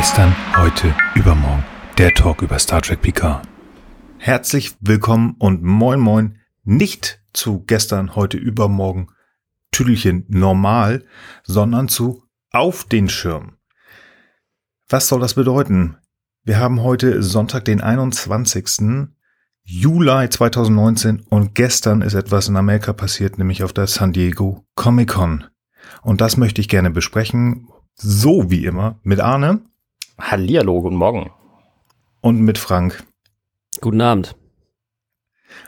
Gestern, heute, übermorgen. Der Talk über Star Trek Picard. Herzlich willkommen und moin moin. Nicht zu gestern, heute, übermorgen, Tüdelchen normal, sondern zu auf den Schirm. Was soll das bedeuten? Wir haben heute Sonntag, den 21. Juli 2019 und gestern ist etwas in Amerika passiert, nämlich auf der San Diego Comic Con. Und das möchte ich gerne besprechen, so wie immer, mit Arne. Hallihallo, guten Morgen. Und mit Frank. Guten Abend.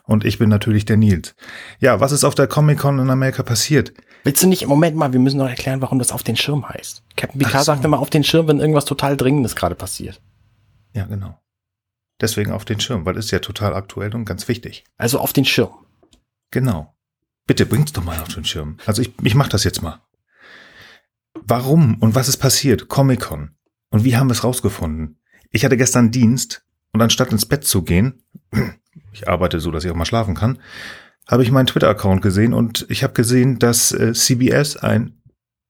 Und ich bin natürlich der Nils. Ja, was ist auf der Comic Con in Amerika passiert? Willst du nicht, Moment mal, wir müssen noch erklären, warum das auf den Schirm heißt. Captain Picard so. sagt immer auf den Schirm, wenn irgendwas total Dringendes gerade passiert. Ja, genau. Deswegen auf den Schirm, weil es ist ja total aktuell und ganz wichtig. Also auf den Schirm. Genau. Bitte bring's doch mal auf den Schirm. Also ich, ich mach das jetzt mal. Warum und was ist passiert? Comic-Con. Und wie haben wir es rausgefunden? Ich hatte gestern Dienst und anstatt ins Bett zu gehen, ich arbeite so, dass ich auch mal schlafen kann, habe ich meinen Twitter-Account gesehen und ich habe gesehen, dass äh, CBS ein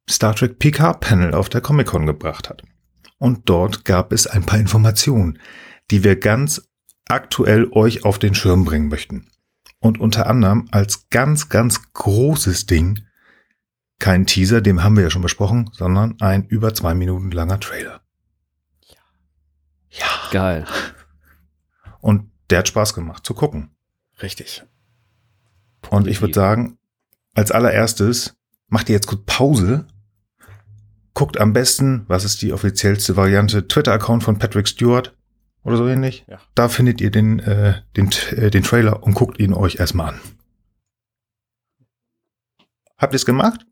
Star Trek PK-Panel auf der Comic-Con gebracht hat. Und dort gab es ein paar Informationen, die wir ganz aktuell euch auf den Schirm bringen möchten. Und unter anderem als ganz, ganz großes Ding kein Teaser, dem haben wir ja schon besprochen, sondern ein über zwei Minuten langer Trailer. Ja. Geil. Und der hat Spaß gemacht zu gucken. Richtig. Und ich würde sagen, als allererstes macht ihr jetzt kurz Pause. Guckt am besten, was ist die offiziellste Variante, Twitter-Account von Patrick Stewart oder so ähnlich. Ja. Da findet ihr den, äh, den, äh, den Trailer und guckt ihn euch erstmal an. Habt ihr es gemacht?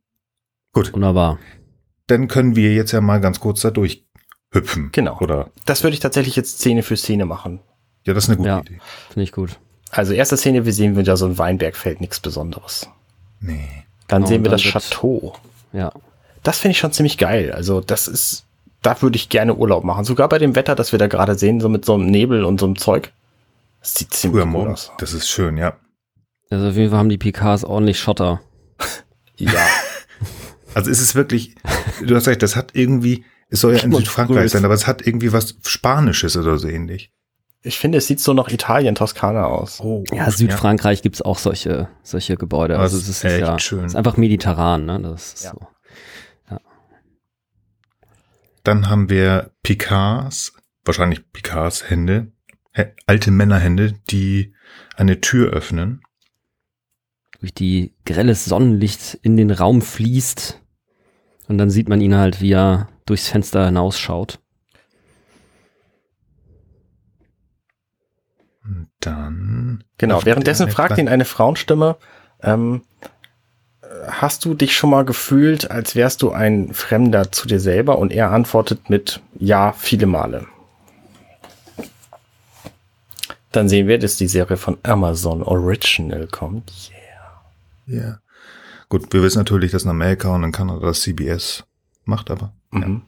Gut. Wunderbar. Dann können wir jetzt ja mal ganz kurz da durchhüpfen. Genau. Oder? Das würde ich tatsächlich jetzt Szene für Szene machen. Ja, das ist eine gute ja, Idee. Finde ich gut. Also erste Szene, wir sehen wieder so ein Weinbergfeld, nichts Besonderes. Nee. Dann genau, sehen wir dann das Chateau. Ja. Das finde ich schon ziemlich geil. Also das ist, da würde ich gerne Urlaub machen. Sogar bei dem Wetter, das wir da gerade sehen, so mit so einem Nebel und so einem Zeug. Das sieht ziemlich Früher cool aus. Das ist schön, ja. Also auf jeden Fall haben die Picards ordentlich Schotter. ja. Also ist es wirklich, du hast recht, das hat irgendwie, es soll ja in Südfrankreich sein, aber es hat irgendwie was Spanisches oder so ähnlich. Ich finde, es sieht so nach Italien, Toskana aus. Oh, ja, Südfrankreich ja. gibt's auch solche, solche Gebäude. Also es ist, echt ja, schön. ist einfach mediterran, ne? Das ist ja. so. Ja. Dann haben wir Picards, wahrscheinlich Picards Hände, alte Männerhände, die eine Tür öffnen. Durch die grelles Sonnenlicht in den Raum fließt und dann sieht man ihn halt, wie er durchs Fenster hinausschaut. Und dann. Genau, währenddessen fragt ihn eine Frauenstimme, ähm, hast du dich schon mal gefühlt, als wärst du ein Fremder zu dir selber? Und er antwortet mit Ja, viele Male. Dann sehen wir, dass die Serie von Amazon Original kommt. Yeah. Ja. Yeah. Gut, wir wissen natürlich, dass in Amerika und in Kanada das CBS macht, aber. Mhm. Ja.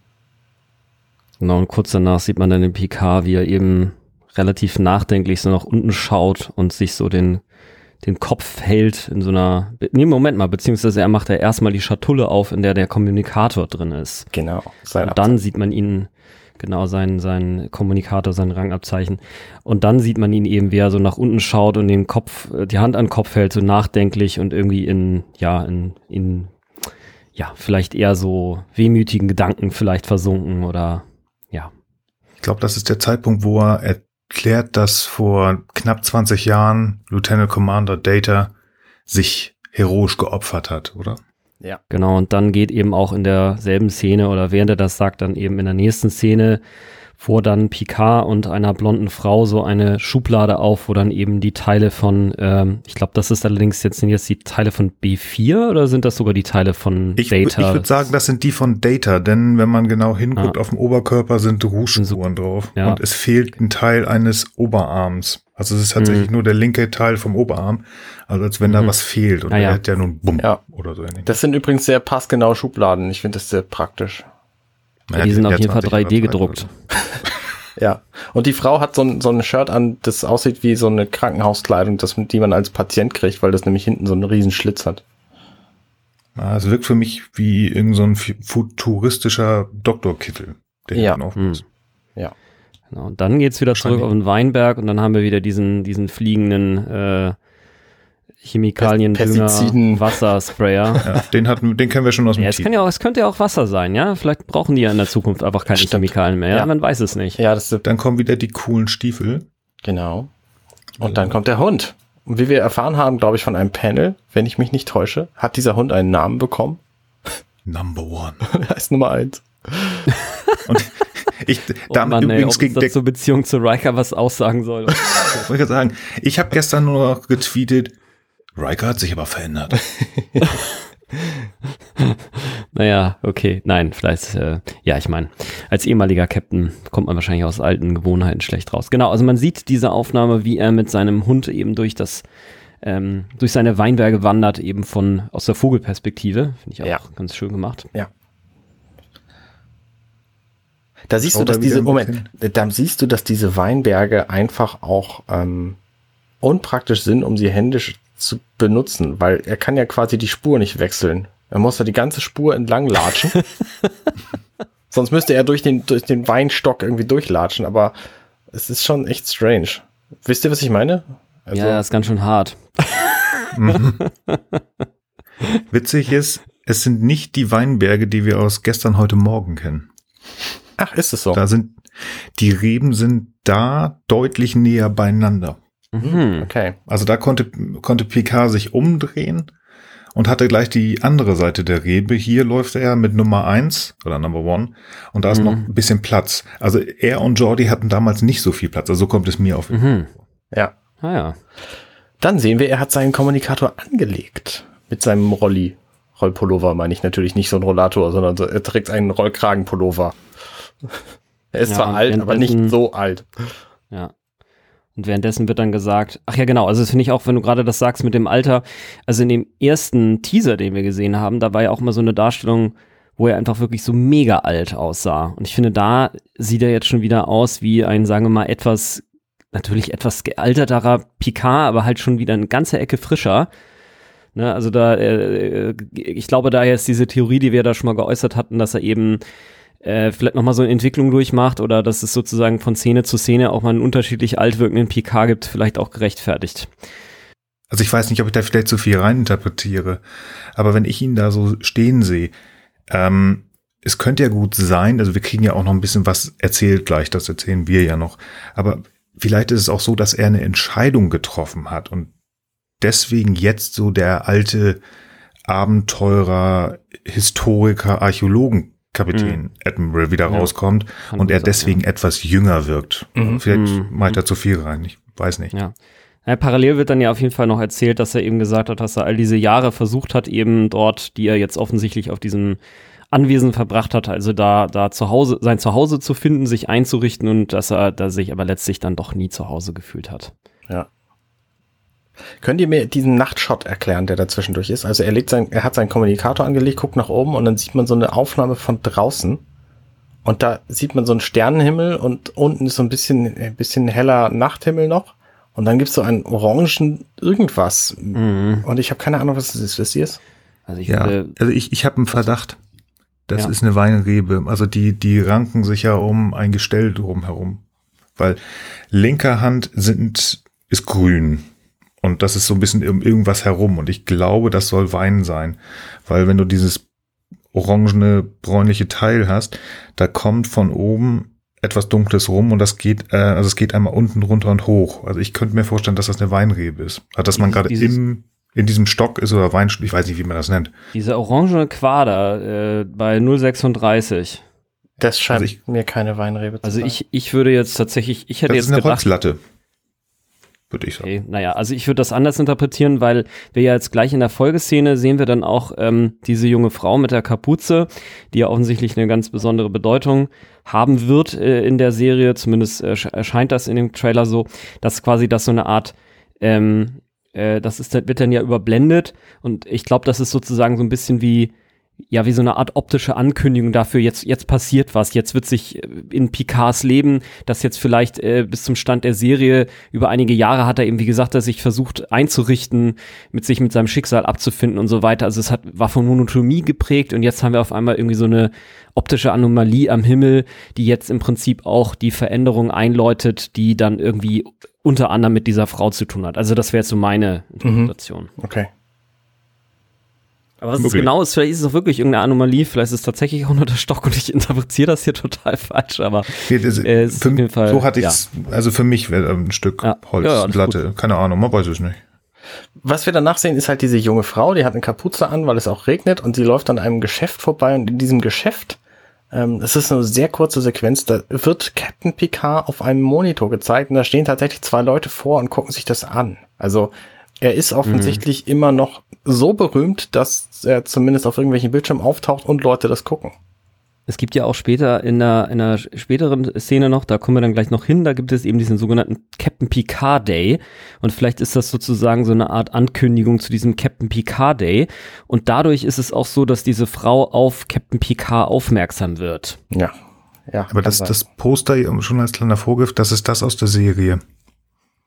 Genau, und kurz danach sieht man dann den PK, wie er eben relativ nachdenklich so nach unten schaut und sich so den, den Kopf hält in so einer. Nee, Moment mal, beziehungsweise er macht ja erstmal die Schatulle auf, in der der Kommunikator drin ist. Genau. Und dann sieht man ihn genau sein, sein Kommunikator, sein Rangabzeichen. Und dann sieht man ihn eben, wie er so nach unten schaut und den Kopf, äh, die Hand an den Kopf hält, so nachdenklich und irgendwie in, ja, in, in, ja, vielleicht eher so wehmütigen Gedanken vielleicht versunken oder, ja. Ich glaube, das ist der Zeitpunkt, wo er erklärt, dass vor knapp 20 Jahren Lieutenant Commander Data sich heroisch geopfert hat, oder? Ja. Genau, und dann geht eben auch in derselben Szene oder während er das sagt, dann eben in der nächsten Szene vor dann Picard und einer blonden Frau so eine Schublade auf, wo dann eben die Teile von, ähm, ich glaube, das ist allerdings jetzt sind jetzt die Teile von B4 oder sind das sogar die Teile von ich, Data? Ich würde sagen, das sind die von Data, denn wenn man genau hinguckt, ah. auf dem Oberkörper sind Rouge-Spuren drauf ja. und es fehlt ein Teil eines Oberarms. Also es ist tatsächlich mhm. nur der linke Teil vom Oberarm, also als wenn mhm. da was fehlt und ah, er ja. hat ja nun Bumm ja. oder so ähnlich. Das sind übrigens sehr passgenaue Schubladen. Ich finde das sehr praktisch. Ja, die sind auf jeden Fall 3D gedruckt. ja. Und die Frau hat so ein, so ein Shirt an, das aussieht wie so eine Krankenhauskleidung, das, die man als Patient kriegt, weil das nämlich hinten so einen riesen Schlitz hat. Ja, es wirkt für mich wie irgendein so futuristischer Doktorkittel, der ja. hinten auf hm. Ja. Genau, und dann geht's wieder zurück auf den Weinberg und dann haben wir wieder diesen, diesen fliegenden äh, Chemikalien, Pestiziden. Wassersprayer. Ja, den, hatten, den kennen wir schon aus dem Ja, es, Team. kann ja auch, es könnte ja auch Wasser sein, ja? Vielleicht brauchen die ja in der Zukunft einfach keine Stimmt. Chemikalien mehr. Ja? Man weiß es nicht. Ja, das ist Dann kommen wieder die coolen Stiefel. genau. Und dann kommt der Hund. Und wie wir erfahren haben, glaube ich, von einem Panel, wenn ich mich nicht täusche, hat dieser Hund einen Namen bekommen. Number one. Er heißt Nummer eins. Und ich, Oh damit Mann, ey, übrigens ob uns der, das zur Beziehung zu Riker was aussagen soll. wollte ich sagen, ich habe gestern nur noch getweetet, Riker hat sich aber verändert. naja, okay. Nein, vielleicht, äh, ja, ich meine, als ehemaliger Captain kommt man wahrscheinlich aus alten Gewohnheiten schlecht raus. Genau, also man sieht diese Aufnahme, wie er mit seinem Hund eben durch das, ähm, durch seine Weinberge wandert, eben von, aus der Vogelperspektive. Finde ich auch Ja. ganz schön gemacht. Da siehst Schaut du, dass diese, Moment, da siehst du, dass diese Weinberge einfach auch ähm, unpraktisch sind, um sie händisch zu benutzen, weil er kann ja quasi die Spur nicht wechseln. Er muss da die ganze Spur entlang latschen. Sonst müsste er durch den, durch den Weinstock irgendwie durchlatschen, aber es ist schon echt strange. Wisst ihr, was ich meine? Also, ja, ist ganz schön hart. Witzig ist, es sind nicht die Weinberge, die wir aus gestern, heute Morgen kennen. Ach, ist es so? Da sind, die Reben sind da deutlich näher beieinander. Mhm. Okay. Also da konnte, konnte Picard sich umdrehen und hatte gleich die andere Seite der Rebe. Hier läuft er mit Nummer eins oder Number One und da ist Mhm. noch ein bisschen Platz. Also er und Jordi hatten damals nicht so viel Platz. Also so kommt es mir auf. Mhm. Ja. Ah ja. Dann sehen wir, er hat seinen Kommunikator angelegt. Mit seinem Rolli. Rollpullover meine ich natürlich nicht so ein Rollator, sondern so, er trägt einen Rollkragenpullover. er ist Ja, zwar alt, aber nicht so alt. Ja. Und währenddessen wird dann gesagt, ach ja, genau, also das finde ich auch, wenn du gerade das sagst mit dem Alter, also in dem ersten Teaser, den wir gesehen haben, da war ja auch mal so eine Darstellung, wo er einfach wirklich so mega alt aussah. Und ich finde, da sieht er jetzt schon wieder aus wie ein, sagen wir mal, etwas, natürlich etwas gealterterer Picard, aber halt schon wieder eine ganze Ecke frischer. Ne, also da, äh, ich glaube, da jetzt diese Theorie, die wir da schon mal geäußert hatten, dass er eben äh, vielleicht nochmal so eine Entwicklung durchmacht oder dass es sozusagen von Szene zu Szene auch mal einen unterschiedlich alt PK gibt, vielleicht auch gerechtfertigt. Also ich weiß nicht, ob ich da vielleicht zu viel reininterpretiere, aber wenn ich ihn da so stehen sehe, ähm, es könnte ja gut sein, also wir kriegen ja auch noch ein bisschen was erzählt gleich, das erzählen wir ja noch, aber vielleicht ist es auch so, dass er eine Entscheidung getroffen hat und deswegen jetzt so der alte Abenteurer, Historiker, Archäologenkapitän Admiral wieder Ja. rauskommt Kann und er sein, deswegen ja. etwas jünger wirkt. Mhm. Vielleicht Mhm. mache ich da zu viel rein, ich weiß nicht. Ja. Ja, parallel wird dann ja auf jeden Fall noch erzählt, dass er eben gesagt hat, dass er all diese Jahre versucht hat, eben dort, die er jetzt offensichtlich auf diesem Anwesen verbracht hat, also da, da zu Hause, sein Zuhause zu finden, sich einzurichten und dass er da sich aber letztlich dann doch nie zu Hause gefühlt hat. Ja. Könnt ihr mir diesen Nachtshot erklären, der dazwischendurch ist? Also er legt sein, er hat seinen Kommunikator angelegt, guckt nach oben und dann sieht man so eine Aufnahme von draußen. Und da sieht man so einen Sternenhimmel und unten ist so ein bisschen, ein bisschen heller Nachthimmel noch. Und dann gibt's so einen orangen irgendwas. Mhm. Und ich habe keine Ahnung, was es ist. Wisst ihr es? Also ich Ja, finde, also ich, ich habe einen Verdacht. Das Ja. ist eine Weinrebe. Also die, die ranken sich ja um ein Gestell drumherum. Weil linker Hand sind, ist grün. Und das ist so ein bisschen um irgendwas herum. Und ich glaube, das soll Wein sein. Weil wenn du dieses orangene, bräunliche Teil hast, da kommt von oben etwas Dunkles rum und das geht, äh, also es geht einmal unten runter und hoch. Also ich könnte mir vorstellen, dass das eine Weinrebe ist. Also dass man gerade im, in diesem Stock ist oder Wein, ich weiß nicht, wie man das nennt. diese orangene Quader äh, bei 036. Das scheint Also ich- mir keine Weinrebe zu Also sein. ich, ich würde jetzt tatsächlich, ich hätte Das jetzt ist eine gedacht, Holzlatte. Würde ich sagen. Okay, naja, also ich würde das anders interpretieren, weil wir ja jetzt gleich in der Folgeszene sehen wir dann auch ähm, diese junge Frau mit der Kapuze, die ja offensichtlich eine ganz besondere Bedeutung haben wird äh, in der Serie, zumindest äh, sch- erscheint das in dem Trailer so, dass quasi das so eine Art, ähm, äh, das ist, wird dann ja überblendet und ich glaube, das ist sozusagen so ein bisschen wie ja, wie so eine Art optische Ankündigung dafür, jetzt, jetzt passiert was, jetzt wird sich äh, in Picards Leben, das jetzt vielleicht äh, bis zum Stand der Serie über einige Jahre hat er eben, wie gesagt, er sich versucht einzurichten, mit sich mit seinem Schicksal abzufinden und so weiter. Also es hat, war von Monotomie geprägt und jetzt haben wir auf einmal irgendwie so eine optische Anomalie am Himmel, die jetzt im Prinzip auch die Veränderung einläutet, die dann irgendwie unter anderem mit dieser Frau zu tun hat. Also das wäre jetzt so meine Interpretation. Mhm. Okay. Aber was es genau ist, vielleicht ist es auch wirklich irgendeine Anomalie, vielleicht ist es tatsächlich auch nur der Stock und ich interpretiere das hier total falsch, aber Nee, das, äh, es ist für, auf jeden Fall, so hatte ich es, also für mich wäre ein Stück Ja. Ja, Holzplatte. Keine Ahnung, man weiß es nicht. Was wir danach sehen, ist halt diese junge Frau, die hat eine Kapuze an, weil es auch regnet und sie läuft an einem Geschäft vorbei und in diesem Geschäft, ähm, es ist eine sehr kurze Sequenz, da wird Captain Picard auf einem Monitor gezeigt und da stehen tatsächlich zwei Leute vor und gucken sich das an. Also er ist offensichtlich immer noch so berühmt, dass er zumindest auf irgendwelchen Bildschirmen auftaucht und Leute das gucken. Es gibt ja auch später in einer, in einer späteren Szene noch, da kommen wir dann gleich noch hin, da gibt es eben diesen sogenannten Captain Picard Day und vielleicht ist das sozusagen so eine Art Ankündigung zu diesem Captain Picard Day und dadurch ist es auch so, dass diese Frau auf Captain Picard aufmerksam wird. Ja. Ja, Aber das, das Poster schon als kleiner Vorgriff, das ist das aus der Serie.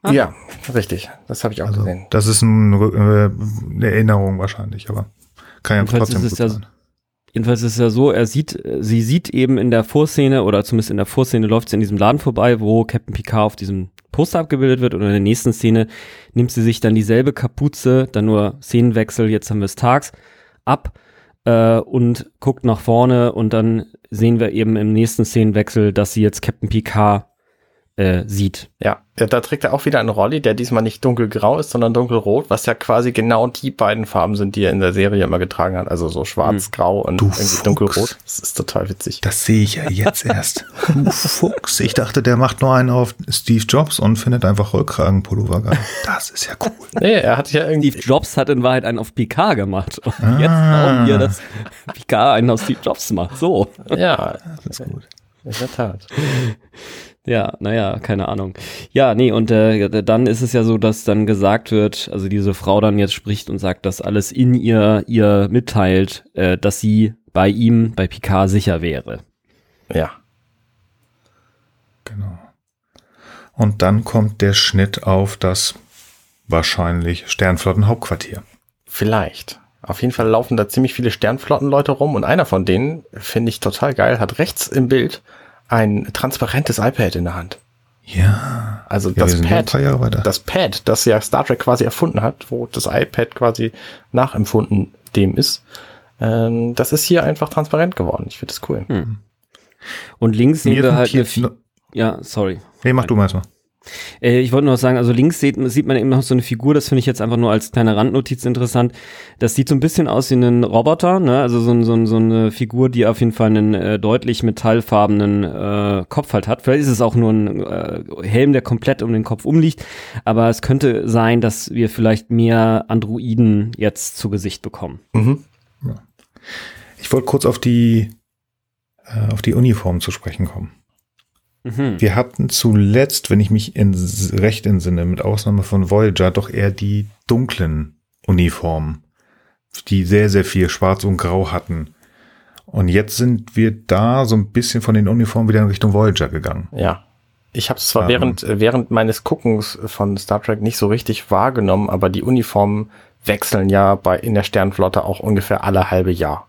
Sein. Ja, richtig. Das habe ich auch Also gesehen. das ist ein, äh, eine Erinnerung wahrscheinlich, aber kann ja Jedenfalls trotzdem ist ja sein. Jedenfalls ist es ja so, er sieht, sie sieht eben in der Vorszene oder zumindest in der Vorszene läuft sie in diesem Laden vorbei, wo Captain Picard auf diesem Poster abgebildet wird und in der nächsten Szene nimmt sie sich dann dieselbe Kapuze, dann nur Szenenwechsel, jetzt haben wir es tags, ab äh, und guckt nach vorne und dann sehen wir eben im nächsten Szenenwechsel, dass sie jetzt Captain Picard äh, sieht. Ja, ja, da trägt er auch wieder einen Rolli, der diesmal nicht dunkelgrau ist, sondern dunkelrot, was ja quasi genau die beiden Farben sind, die er in der Serie immer getragen hat. Also so schwarz, grau und Du irgendwie Fuchs. dunkelrot. Das ist total witzig. Das sehe ich ja jetzt erst. Du Fuchs. Ich dachte, der macht nur einen auf Steve Jobs und findet einfach Rollkragenpullover geil. Das ist ja cool. Nee, er hat ja irgendwie. Steve Jobs hat in Wahrheit einen auf Picard gemacht. Und Ah. jetzt glauben wir, dass Picard einen auf Steve Jobs macht. So. Ja, Das ist gut. in der Tat. Ja, naja, keine Ahnung. Ja, nee, und äh, dann ist es ja so, dass dann gesagt wird, also diese Frau dann jetzt spricht und sagt, dass alles in ihr ihr mitteilt, äh, dass sie bei ihm, bei Picard sicher wäre. Ja. Genau. Und dann kommt der Schnitt auf das wahrscheinlich Sternflottenhauptquartier. Vielleicht. Auf jeden Fall laufen da ziemlich viele Sternflottenleute rum und einer von denen, finde ich total geil, hat rechts im Bild ein transparentes iPad in der Hand. Ja. Also Ja, das Pad, das Pad, das ja Star Trek quasi erfunden hat, wo das iPad quasi nachempfunden dem ist, ähm, das ist hier einfach transparent geworden. Ich finde das cool. Und links sehen wir halt Fi Ja, sorry. Nee, mach du mal erstmal. Äh, ich wollte nur sagen, also links sieht, sieht man eben noch so eine Figur, das finde ich jetzt einfach nur als kleine Randnotiz interessant. Das sieht so ein bisschen aus wie ein Roboter, ne? Also so, so, so eine Figur, die auf jeden Fall einen äh, deutlich metallfarbenen äh, Kopf halt hat. Vielleicht ist es auch nur ein äh, Helm, der komplett um den Kopf umliegt, aber es könnte sein, dass wir vielleicht mehr Androiden jetzt zu Gesicht bekommen. Mhm. Ich wollte kurz auf die, äh, auf die Uniform zu sprechen kommen. Mhm. Wir hatten zuletzt, wenn ich mich in, recht entsinne, mit Ausnahme von Voyager, doch eher die dunklen Uniformen, die sehr, sehr viel Schwarz und Grau hatten. Und jetzt sind wir da so ein bisschen von den Uniformen wieder in Richtung Voyager gegangen. Ja. Ich habe es zwar Ähm. während, äh, während meines Guckens von Star Trek nicht so richtig wahrgenommen, aber die Uniformen wechseln ja bei in der Sternflotte auch ungefähr alle halbe Jahr.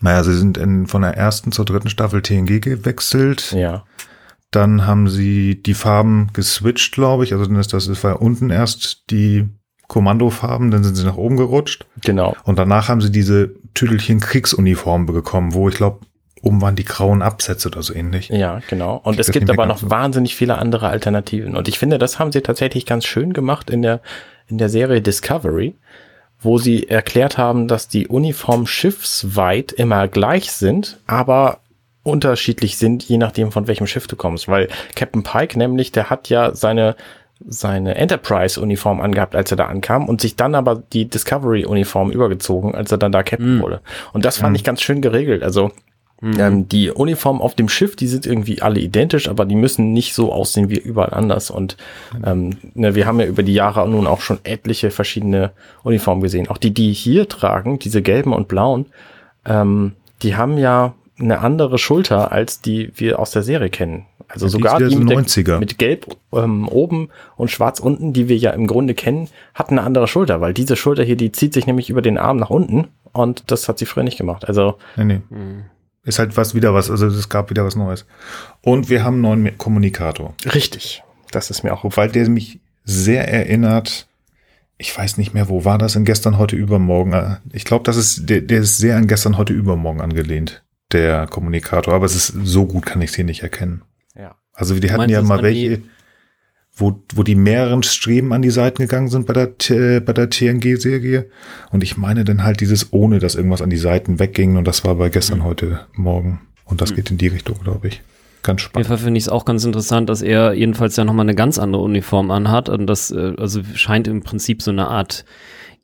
Naja, sie sind in, von der ersten zur dritten Staffel TNG gewechselt. Ja. Dann haben sie die Farben geswitcht, glaube ich. Also dann ist das, das war unten erst die Kommandofarben, dann sind sie nach oben gerutscht. Genau. Und danach haben sie diese Tüdelchen Kriegsuniformen bekommen, wo ich glaube, oben waren die grauen Absätze oder so ähnlich. Ja, genau. Und es gibt aber noch so. wahnsinnig viele andere Alternativen. Und ich finde, das haben sie tatsächlich ganz schön gemacht in der, in der Serie Discovery, wo sie erklärt haben, dass die Uniformen schiffsweit immer gleich sind, aber unterschiedlich sind, je nachdem von welchem Schiff du kommst. Weil Captain Pike nämlich, der hat ja seine seine Enterprise-Uniform angehabt, als er da ankam und sich dann aber die Discovery-Uniform übergezogen, als er dann da Captain Mm. wurde. Und das fand ich ganz schön geregelt. Also ähm, die Uniformen auf dem Schiff, die sind irgendwie alle identisch, aber die müssen nicht so aussehen wie überall anders. Und ähm, ne, wir haben ja über die Jahre nun auch schon etliche verschiedene Uniformen gesehen. Auch die, die hier tragen, diese gelben und blauen, ähm, die haben ja eine andere Schulter, als die wir aus der Serie kennen. Also Ja, die sogar die wieder mit, der, 90er. mit gelb ähm, oben und schwarz unten, die wir ja im Grunde kennen, hat eine andere Schulter, weil diese Schulter hier, die zieht sich nämlich über den Arm nach unten und das hat sie früher nicht gemacht. Also Nee, nee. Ist halt was wieder was, also es gab wieder was Neues. Und wir haben einen neuen Kommunikator. richtig, das ist mir auch Wobei der mich sehr erinnert, ich weiß nicht mehr, wo war das in gestern, heute, übermorgen. Äh, Ich glaube, das ist, der, der ist sehr an gestern, heute, übermorgen angelehnt, der Kommunikator. Aber es ist so gut, kann ich es hier nicht erkennen. ja. Also die hatten ja mal an die- welche, wo, wo die mehreren Streben an die Seiten gegangen sind bei der, T- bei der TNG-Serie. Und ich meine dann halt dieses ohne, dass irgendwas an die Seiten wegging. Und das war bei gestern, heute, morgen. Und das geht in die Richtung, glaube ich. Ganz Auf jeden spannend. Fall finde ich es auch ganz interessant, dass er jedenfalls ja nochmal eine ganz andere Uniform anhat. Und das äh, also scheint im Prinzip so eine Art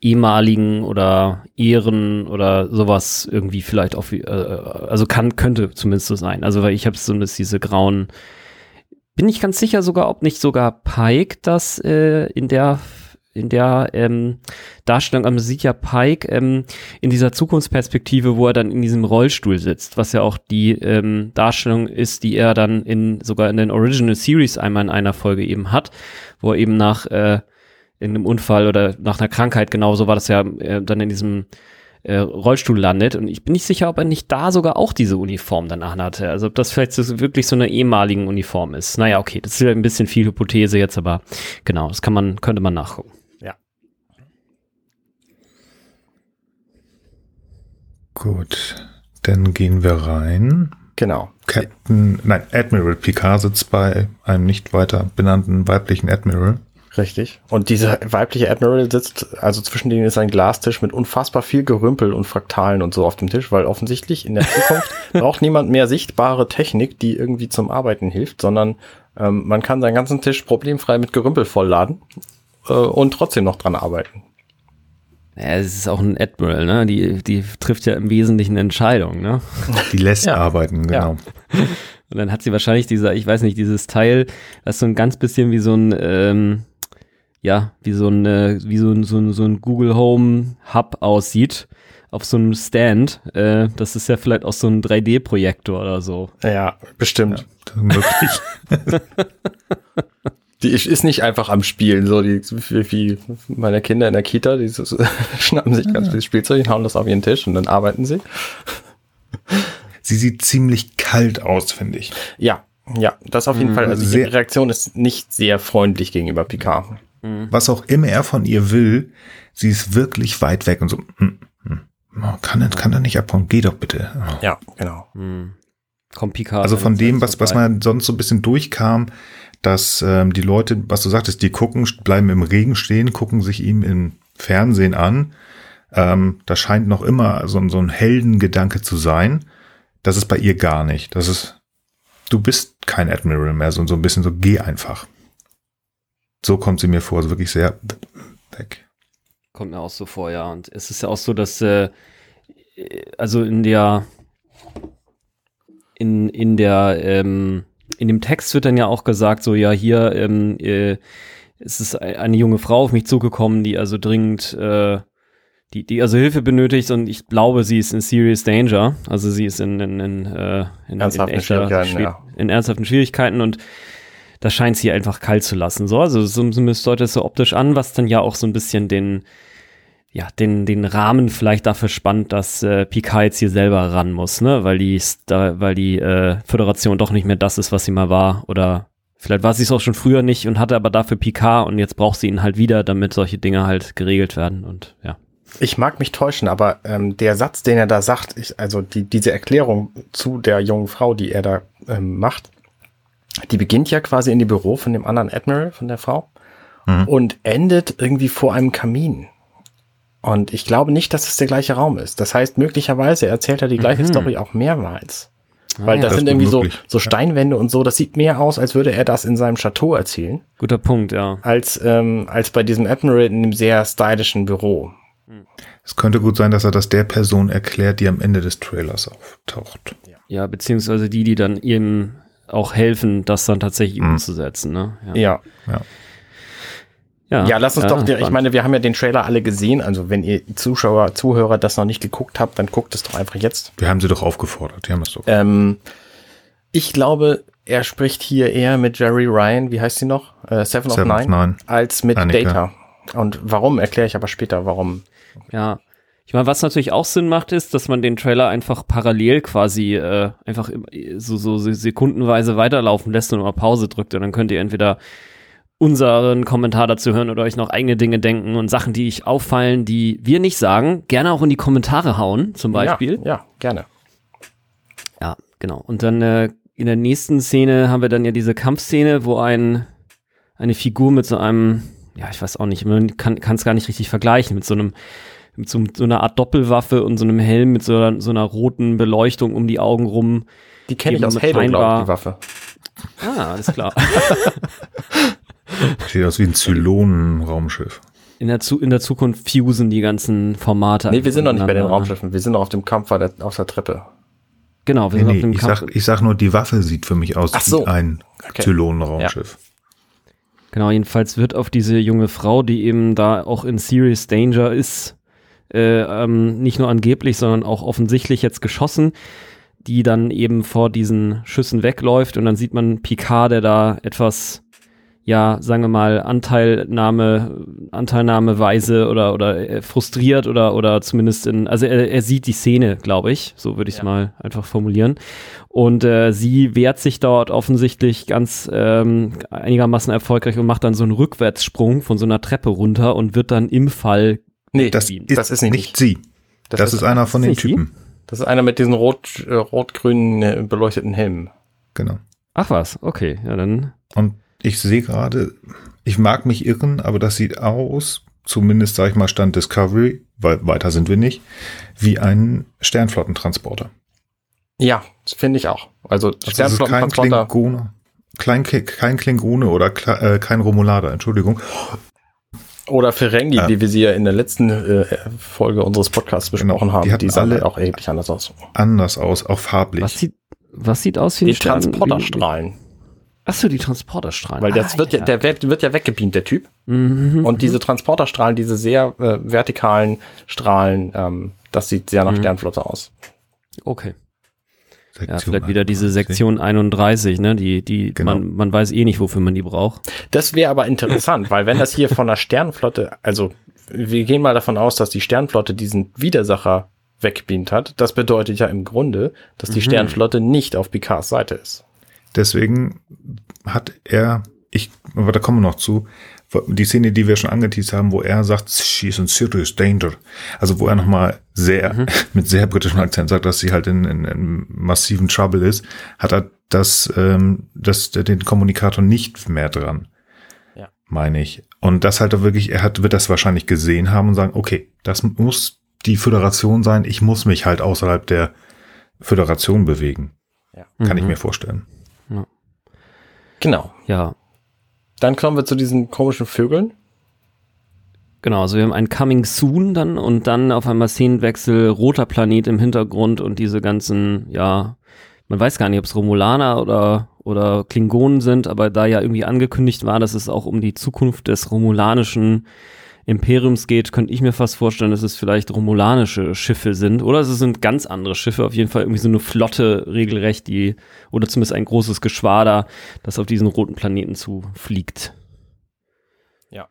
ehemaligen oder Ehren oder sowas irgendwie vielleicht auch, äh, also kann, könnte zumindest so sein. Also weil ich habe so das, diese grauen, bin ich ganz sicher sogar, ob nicht sogar Pike das äh, in der in der ähm, Darstellung, aber man sieht ja Pike ähm, in dieser Zukunftsperspektive, wo er dann in diesem Rollstuhl sitzt, was ja auch die ähm, Darstellung ist, die er dann in sogar in den Original Series einmal in einer Folge eben hat, wo er eben nach äh, in einem Unfall oder nach einer Krankheit genauso war das ja äh, dann in diesem äh, Rollstuhl landet und ich bin nicht sicher, ob er nicht da sogar auch diese Uniform dann anhatte. Also ob das vielleicht so, wirklich so eine ehemaligen Uniform ist. Naja, okay, das ist ja ein bisschen viel Hypothese jetzt, aber genau, das kann man, könnte man nachgucken. Gut. Dann gehen wir rein. Genau. Captain, nein, Admiral Picard sitzt bei einem nicht weiter benannten weiblichen Admiral. Richtig. Und dieser weibliche Admiral sitzt, also zwischen denen ist ein Glastisch mit unfassbar viel Gerümpel und Fraktalen und so auf dem Tisch, weil offensichtlich in der Zukunft braucht niemand mehr sichtbare Technik, die irgendwie zum Arbeiten hilft, sondern ähm, man kann seinen ganzen Tisch problemfrei mit Gerümpel vollladen äh, und trotzdem noch dran arbeiten. Ja, es ist auch ein Admiral, ne? Die, die trifft ja im Wesentlichen Entscheidungen, ne? Die lässt Ja. arbeiten, genau. Und dann hat sie wahrscheinlich dieser, ich weiß nicht, dieses Teil, das so ein ganz bisschen wie so ein, ähm, ja, wie so ein, äh, wie so ein, so ein, so ein Google Home Hub aussieht, auf so einem Stand. Äh, das ist ja vielleicht auch so ein 3D-Projektor oder so. Ja, bestimmt. Ist möglich. Die ist nicht einfach am Spielen, so die, wie, wie meine Kinder in der Kita, die so- schnappen sich ganz viel Spielzeug und hauen das auf ihren Tisch und dann arbeiten sie. Sie sieht ziemlich kalt aus, finde ich. Ja, ja, das auf jeden Fall. Also die Reaktion ist nicht sehr freundlich gegenüber Picard. Was auch immer er von ihr will, sie ist wirklich weit weg und so. hm, hm. Oh, Kann er, kann er nicht abhauen? Geh doch bitte. Oh. Ja, genau. Hm. Kommt Picard. Also von dem, was, was man sonst so ein bisschen durchkam, dass ähm, die Leute, was du sagtest, die gucken, bleiben im Regen stehen, gucken sich ihm im Fernsehen an. Ähm, da scheint noch immer so, ein- so ein Heldengedanke zu sein. Das ist bei ihr gar nicht. Das ist, du bist kein Admiral mehr, so, so ein bisschen so, geh einfach. So kommt sie mir vor, also wirklich sehr weg. Kommt mir auch so vor, ja. Und es ist ja auch so, dass, äh, also in der, in, in der, ähm, in dem Text wird dann ja auch gesagt, so, ja, hier, ähm, äh, es ist ein- eine junge Frau auf mich zugekommen, die also dringend, äh, die, die also Hilfe benötigt und ich glaube, sie ist in serious danger. Also sie ist in, in, in, äh, in, Ernsthaften in, echter Schwierigkeiten, Schwier- ja. in ernsthaften Schwierigkeiten und das scheint sie einfach kalt zu lassen. So, also so, zumindest deutet es so optisch an, was dann ja auch so ein bisschen den, ja, den, den Rahmen vielleicht dafür spannt, dass äh, Picard jetzt hier selber ran muss, ne? Weil die, weil die äh, Föderation doch nicht mehr das ist, was sie mal war. Oder vielleicht war sie es auch schon früher nicht und hatte aber dafür Picard und jetzt braucht sie ihn halt wieder, damit solche Dinge halt geregelt werden. Und ja. Ich mag mich täuschen, aber ähm, der Satz, den er da sagt, ich, also die, diese Erklärung zu der jungen Frau, die er da ähm, macht, die beginnt ja quasi in dem Büro von dem anderen Admiral, von der Frau, Mhm. und endet irgendwie vor einem Kamin. Und ich glaube nicht, dass es der gleiche Raum ist. Das heißt, möglicherweise erzählt er die gleiche Mhm. Story auch mehrmals. Weil Ah, das das sind irgendwie so, so Steinwände und so. Das sieht mehr aus, als würde er das in seinem Chateau erzählen, Guter Punkt, ja. als, ähm, als bei diesem Admiral in einem sehr stylischen Büro. Es könnte gut sein, dass er das der Person erklärt, die am Ende des Trailers auftaucht. Ja, beziehungsweise die, die dann ihm auch helfen, das dann tatsächlich Mhm. umzusetzen, ne? Ja. Ja, ja lass uns ja, doch, ich meine, wir haben ja den Trailer alle gesehen, also wenn ihr Zuschauer, Zuhörer das noch nicht geguckt habt, dann guckt es doch einfach jetzt. Wir haben sie doch aufgefordert, die haben es doch. Ähm, ich glaube, er spricht hier eher mit Jerry Ryan, wie heißt sie noch? Äh, Seven, Seven of Nine, Nine, als mit Annika. Data. Und warum, erkläre ich aber später, warum. Ja. Ich meine, was natürlich auch Sinn macht, ist, dass man den Trailer einfach parallel quasi äh, einfach so, so sekundenweise weiterlaufen lässt und mal Pause drückt. Und dann könnt ihr entweder unseren Kommentar dazu hören oder euch noch eigene Dinge denken und Sachen, die euch auffallen, die wir nicht sagen, gerne auch in die Kommentare hauen, zum Beispiel. Ja, ja gerne. Ja, genau. Und dann äh, in der nächsten Szene haben wir dann ja diese Kampfszene, wo ein eine Figur mit so einem, ja, ich weiß auch nicht, man kann es gar nicht richtig vergleichen, mit so einem so, so, einer Art Doppelwaffe und so einem Helm mit so, so einer roten Beleuchtung um die Augen rum. Die kenne ich aus Halo, glaube ich, die Waffe. Ah, alles klar. Sieht aus wie ein Zylonen-Raumschiff. In der, in der Zukunft fusen die ganzen Formate. Nee, wir sind noch nicht bei den Raumschiffen. Wir sind noch auf dem Kampf auf der Treppe. Genau, wir nee, sind nee, auf dem ich Kampf. Sag, ich sag nur, die Waffe sieht für mich aus so. wie ein okay. Zylonen-Raumschiff. Ja. Genau, jedenfalls wird auf diese junge Frau, die eben da auch in Serious Danger ist, äh, ähm, nicht nur angeblich, sondern auch offensichtlich jetzt geschossen, die dann eben vor diesen Schüssen wegläuft und dann sieht man Picard, der da etwas ja, sagen wir mal, Anteilnahme, Anteilnahmeweise oder, oder äh, frustriert oder, oder zumindest in, also er, er sieht die Szene, glaube ich, so würde ich es ja. mal einfach formulieren. Und äh, sie wehrt sich dort offensichtlich ganz ähm, einigermaßen erfolgreich und macht dann so einen Rückwärtssprung von so einer Treppe runter und wird dann im Fall. Nee, das ist, das ist nicht, nicht sie. Das, das ist, ist, einer von den Typen. Sie? Das ist einer mit diesen rot, äh, rot-grünen äh, beleuchteten Helmen. Genau. Ach was, okay, ja dann. Und ich sehe gerade, ich mag mich irren, aber das sieht aus, zumindest sage ich mal Stand Discovery, weil weiter sind wir nicht, wie ein Sternflottentransporter. Ja, finde ich auch. Also Sternflottentransporter. Kein, Klingone, kein Klingone oder äh, kein Romulader, Entschuldigung. Oder Ferengi, äh, wie wir sie ja in der letzten äh, Folge unseres Podcasts genau, besprochen genau, haben. Die, die sahen alle auch erheblich anders aus. Anders aus, auch farblich. Was sieht, was sieht aus wie die Transporterstrahlen? Achso, die Transporterstrahlen. Weil das ah, wird ja, der wird, wird ja weggebeamt, der Typ. Mhm, und diese Transporterstrahlen, diese sehr äh, vertikalen Strahlen, ähm, das sieht sehr nach mhm. Sternflotte aus. Okay. Sektion ja, vielleicht wieder diese Sektion 31, ne? Die, die, genau. man, man weiß eh nicht, wofür man die braucht. Das wäre aber interessant, weil wenn das hier von der Sternflotte, also wir gehen mal davon aus, dass die Sternflotte diesen Widersacher wegbeamt hat, das bedeutet ja im Grunde, dass die mhm. Sternflotte nicht auf Picards Seite ist. Deswegen hat er, ich, aber da kommen wir noch zu, die Szene, die wir schon angeteased haben, wo er sagt, she's in serious danger. Also wo er nochmal sehr, mhm. mit sehr britischem Akzent sagt, dass sie halt in, in, in massiven Trouble ist, hat er das, ähm, das, den Kommunikator nicht mehr dran. Ja. Meine ich. Und das halt wirklich, er hat, wird das wahrscheinlich gesehen haben und sagen, okay, das muss die Föderation sein, ich muss mich halt außerhalb der Föderation bewegen. Ja. Kann mhm. ich mir vorstellen. Ja. Genau. Ja. Dann kommen wir zu diesen komischen Vögeln. Genau, also wir haben ein Coming Soon dann und dann auf einmal Szenenwechsel, roter Planet im Hintergrund und diese ganzen, ja, man weiß gar nicht, ob es Romulaner oder, oder Klingonen sind, aber da ja irgendwie angekündigt war, dass es auch um die Zukunft des romulanischen Imperiums geht, könnte ich mir fast vorstellen, dass es vielleicht romulanische Schiffe sind. Oder es sind ganz andere Schiffe, auf jeden Fall irgendwie so eine Flotte regelrecht, die, oder zumindest ein großes Geschwader, das auf diesen roten Planeten zufliegt. Ja.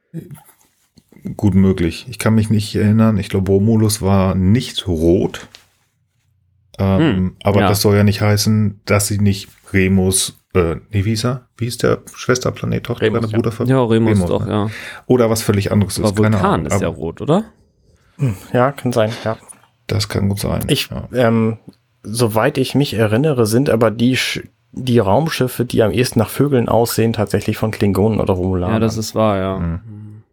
Gut möglich. Ich kann mich nicht erinnern. Ich glaube, Romulus war nicht rot. Ähm, hm, aber ja. das soll ja nicht heißen, dass sie nicht Remus äh, nee, wie ist er? Wie ist der Schwesterplanet, Tochter, Remus, deine Bruder? Ja, Remus, Remus doch, ne? ja. Oder was völlig anderes aber ist. Vulkan keine Ahnung, ist ja rot, oder? Hm, ja, kann sein, ja. Das kann gut sein. Ich, ja. ähm, soweit ich mich erinnere, sind aber die, die Raumschiffe, die am ehesten nach Vögeln aussehen, tatsächlich von Klingonen oder Romulanern. Ja, das ist wahr, ja. Mhm.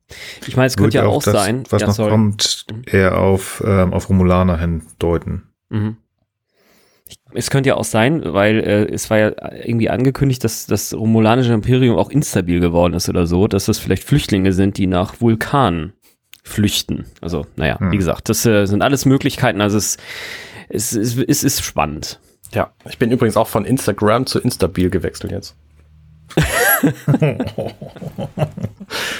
Ich meine, es könnte ja auch, das, sein. Was ja, noch sorry. kommt, mhm. eher auf, ähm, auf Romulaner hindeuten. Mhm. Es könnte ja auch sein, weil äh, es war ja irgendwie angekündigt, dass das romulanische Imperium auch instabil geworden ist oder so, dass das vielleicht Flüchtlinge sind, die nach Vulkanen flüchten. Also, naja, hm. wie gesagt, das äh, sind alles Möglichkeiten. Also es, es, es, es ist spannend. Ja, ich bin übrigens auch von Instagram zu Instabil gewechselt jetzt.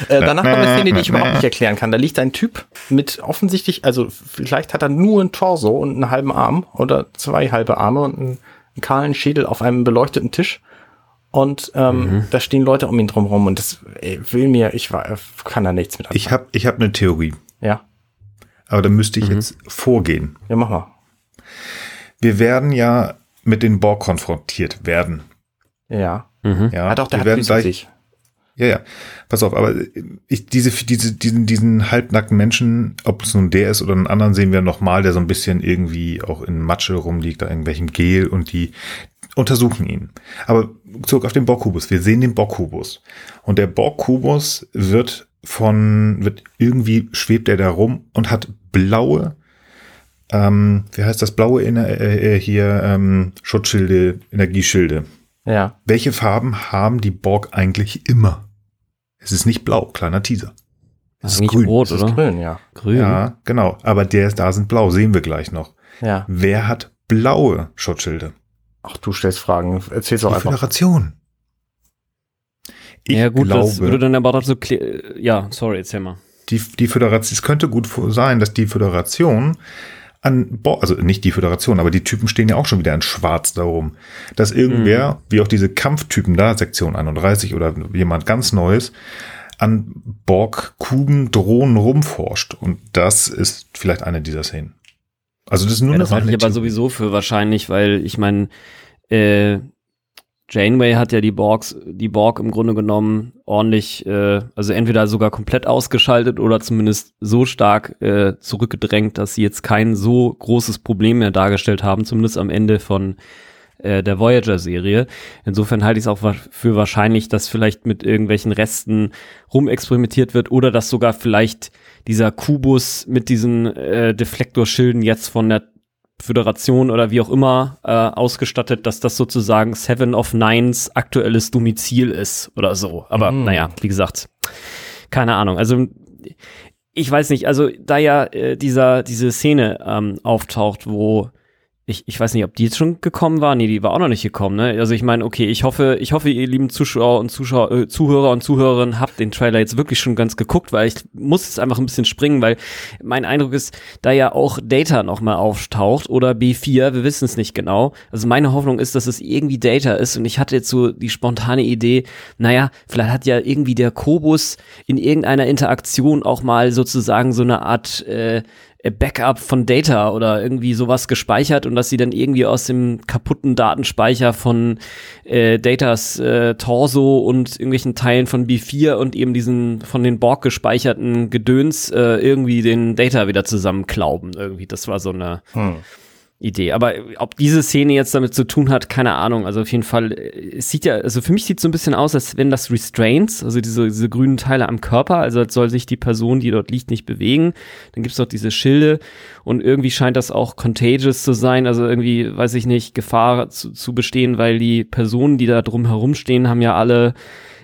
Äh, danach kommt eine Szene, die ich überhaupt nicht erklären kann. Da liegt ein Typ mit offensichtlich, also vielleicht hat er nur ein Torso und einen halben Arm oder zwei halbe Arme und einen, einen kahlen Schädel auf einem beleuchteten Tisch. Und ähm, mhm. da stehen Leute um ihn drumherum und das ey, will mir, ich war, kann da nichts mit anfangen. Ich habe ich hab eine Theorie. Ja. Aber da müsste ich mhm. jetzt vorgehen. Ja, mach mal. Wir werden ja mit den Borg konfrontiert werden. Ja. Mhm. Ja, doch, der wir werden gleich, ja, ja. Pass auf, aber ich, diese, diese, diesen, diesen halbnackten Menschen, ob es nun der ist oder einen anderen, sehen wir nochmal, der so ein bisschen irgendwie auch in Matsche rumliegt, da irgendwelchem Gel und die untersuchen ihn. Aber zurück auf den Borgkubus. Wir sehen den Borgkubus. Und der Borgkubus wird von, wird irgendwie schwebt er da rum und hat blaue, ähm, wie heißt das, blaue äh, äh, hier, ähm, Schutzschilde, Energieschilde. Ja. Welche Farben haben die Borg eigentlich immer? Es ist nicht blau, kleiner Teaser. Es ist grün. Rot, oder? grün, ja. Grün. Ja, genau. Aber der, da sind blau, sehen wir gleich noch. Ja. Wer hat blaue Schutzschilde? Ach, du stellst Fragen. Erzähl's doch die einfach. Föderation. Ich ja, gut, glaube, das würde dann aber dazu, ja, sorry, erzähl mal. Die, die Föderation, es könnte gut sein, dass die Föderation an Bord, also nicht die Föderation, aber die Typen stehen ja auch schon wieder in Schwarz darum. Dass irgendwer, mhm. wie auch diese Kampftypen da, Sektion 31 oder jemand ganz Neues, an Borg, Kuben, Drohnen rumforscht. Und das ist vielleicht eine dieser Szenen. Also das ist nur ja, das halte ich aber sowieso für wahrscheinlich, weil ich meine, äh, Janeway hat ja die Borgs, die Borg im Grunde genommen ordentlich, äh, also entweder sogar komplett ausgeschaltet oder zumindest so stark äh, zurückgedrängt, dass sie jetzt kein so großes Problem mehr dargestellt haben, zumindest am Ende von äh, der Voyager-Serie. Insofern halte ich es auch für wahrscheinlich, dass vielleicht mit irgendwelchen Resten rumexperimentiert wird oder dass sogar vielleicht dieser Kubus mit diesen äh, Deflektorschilden jetzt von der Föderation oder wie auch immer äh, ausgestattet, dass das sozusagen Seven of Nines aktuelles Domizil ist oder so. Aber mhm. naja, wie gesagt, keine Ahnung. Also ich weiß nicht, also da ja äh, dieser, diese Szene ähm, auftaucht, wo ich, ich weiß nicht, ob die jetzt schon gekommen war. Nee, die war auch noch nicht gekommen. Ne? Also ich meine, okay, ich hoffe, ich hoffe, ihr lieben Zuschauer und Zuschauer, äh, Zuhörer und Zuhörerinnen habt den Trailer jetzt wirklich schon ganz geguckt, weil ich muss jetzt einfach ein bisschen springen, weil mein Eindruck ist, da ja auch Data nochmal auftaucht oder B4, wir wissen es nicht genau. Also meine Hoffnung ist, dass es irgendwie Data ist und ich hatte jetzt so die spontane Idee, naja, vielleicht hat ja irgendwie der Kobus in irgendeiner Interaktion auch mal sozusagen so eine Art äh, Backup von Data oder irgendwie sowas gespeichert und dass sie dann irgendwie aus dem kaputten Datenspeicher von äh, Datas äh, Torso und irgendwelchen Teilen von B4 und eben diesen von den Borg gespeicherten Gedöns äh, irgendwie den Data wieder zusammenklauben. Irgendwie, das war so eine hm. Idee. Aber ob diese Szene jetzt damit zu tun hat, keine Ahnung. Also auf jeden Fall, es sieht ja, also für mich sieht es so ein bisschen aus, als wenn das Restraints, also diese, diese grünen Teile am Körper, also als soll sich die Person, die dort liegt, nicht bewegen. Dann gibt's dort diese Schilde und irgendwie scheint das auch contagious zu sein, also irgendwie, weiß ich nicht, Gefahr zu, zu bestehen, weil die Personen, die da drum herum stehen, haben ja alle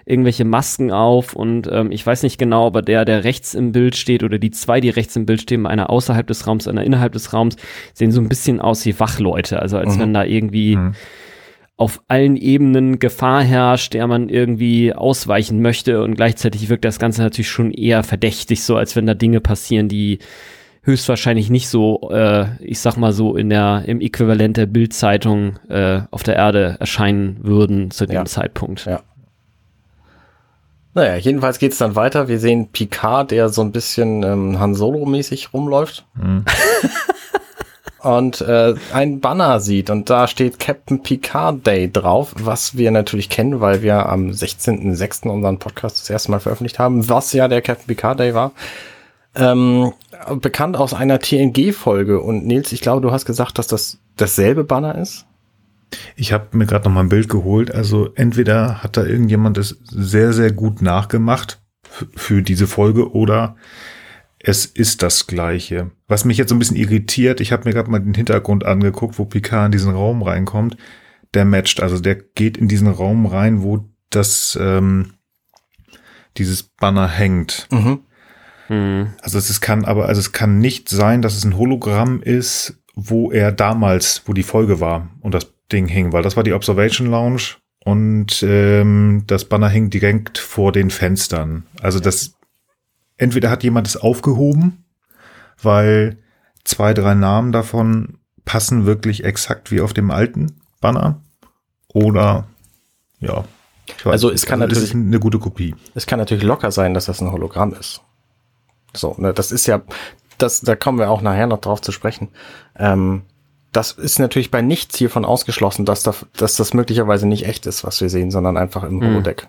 irgendwelche Masken auf und ähm, ich weiß nicht genau, aber der, der rechts im Bild steht oder die zwei, die rechts im Bild stehen, einer außerhalb des Raums, einer innerhalb des Raums, sehen so ein bisschen aus wie Wachleute, also als mhm. wenn da irgendwie mhm. auf allen Ebenen Gefahr herrscht, der man irgendwie ausweichen möchte und gleichzeitig wirkt das Ganze natürlich schon eher verdächtig, so als wenn da Dinge passieren, die höchstwahrscheinlich nicht so, äh, ich sag mal so, in der, im Äquivalent der Bildzeitung äh, auf der Erde erscheinen würden zu dem ja. Zeitpunkt. Ja. Naja, jedenfalls geht's dann weiter. Wir sehen Picard, der so ein bisschen ähm, Han Solo-mäßig rumläuft. Mhm. und äh, ein Banner sieht und da steht Captain Picard Day drauf, was wir natürlich kennen, weil wir am 16.06. unseren Podcast das erste Mal veröffentlicht haben, was ja der Captain Picard Day war. Ähm, bekannt aus einer TNG-Folge und Nils, ich glaube, du hast gesagt, dass das dasselbe Banner ist. Ich habe mir gerade noch mal ein Bild geholt. Also entweder hat da irgendjemand es sehr, sehr gut nachgemacht für diese Folge oder es ist das gleiche. Was mich jetzt so ein bisschen irritiert, ich habe mir gerade mal den Hintergrund angeguckt, wo Picard in diesen Raum reinkommt. Der matcht, also der geht in diesen Raum rein, wo das ähm, dieses Banner hängt. Mhm. Mhm. Also es kann aber, also es kann nicht sein, dass es ein Hologramm ist, wo er damals, wo die Folge war und das Ding hing, weil das war die Observation Lounge und ähm, das Banner hing direkt vor den Fenstern. Also das entweder hat jemand es aufgehoben, weil zwei, drei Namen davon passen wirklich exakt wie auf dem alten Banner. Oder ja. Also es kann also natürlich eine gute Kopie. Es kann natürlich locker sein, dass das ein Hologramm ist. So, ne, das ist ja, das, da kommen wir auch nachher noch drauf zu sprechen. Ähm, das ist natürlich bei nichts hiervon ausgeschlossen, dass, da, dass das möglicherweise nicht echt ist, was wir sehen, sondern einfach im hm. Holodeck.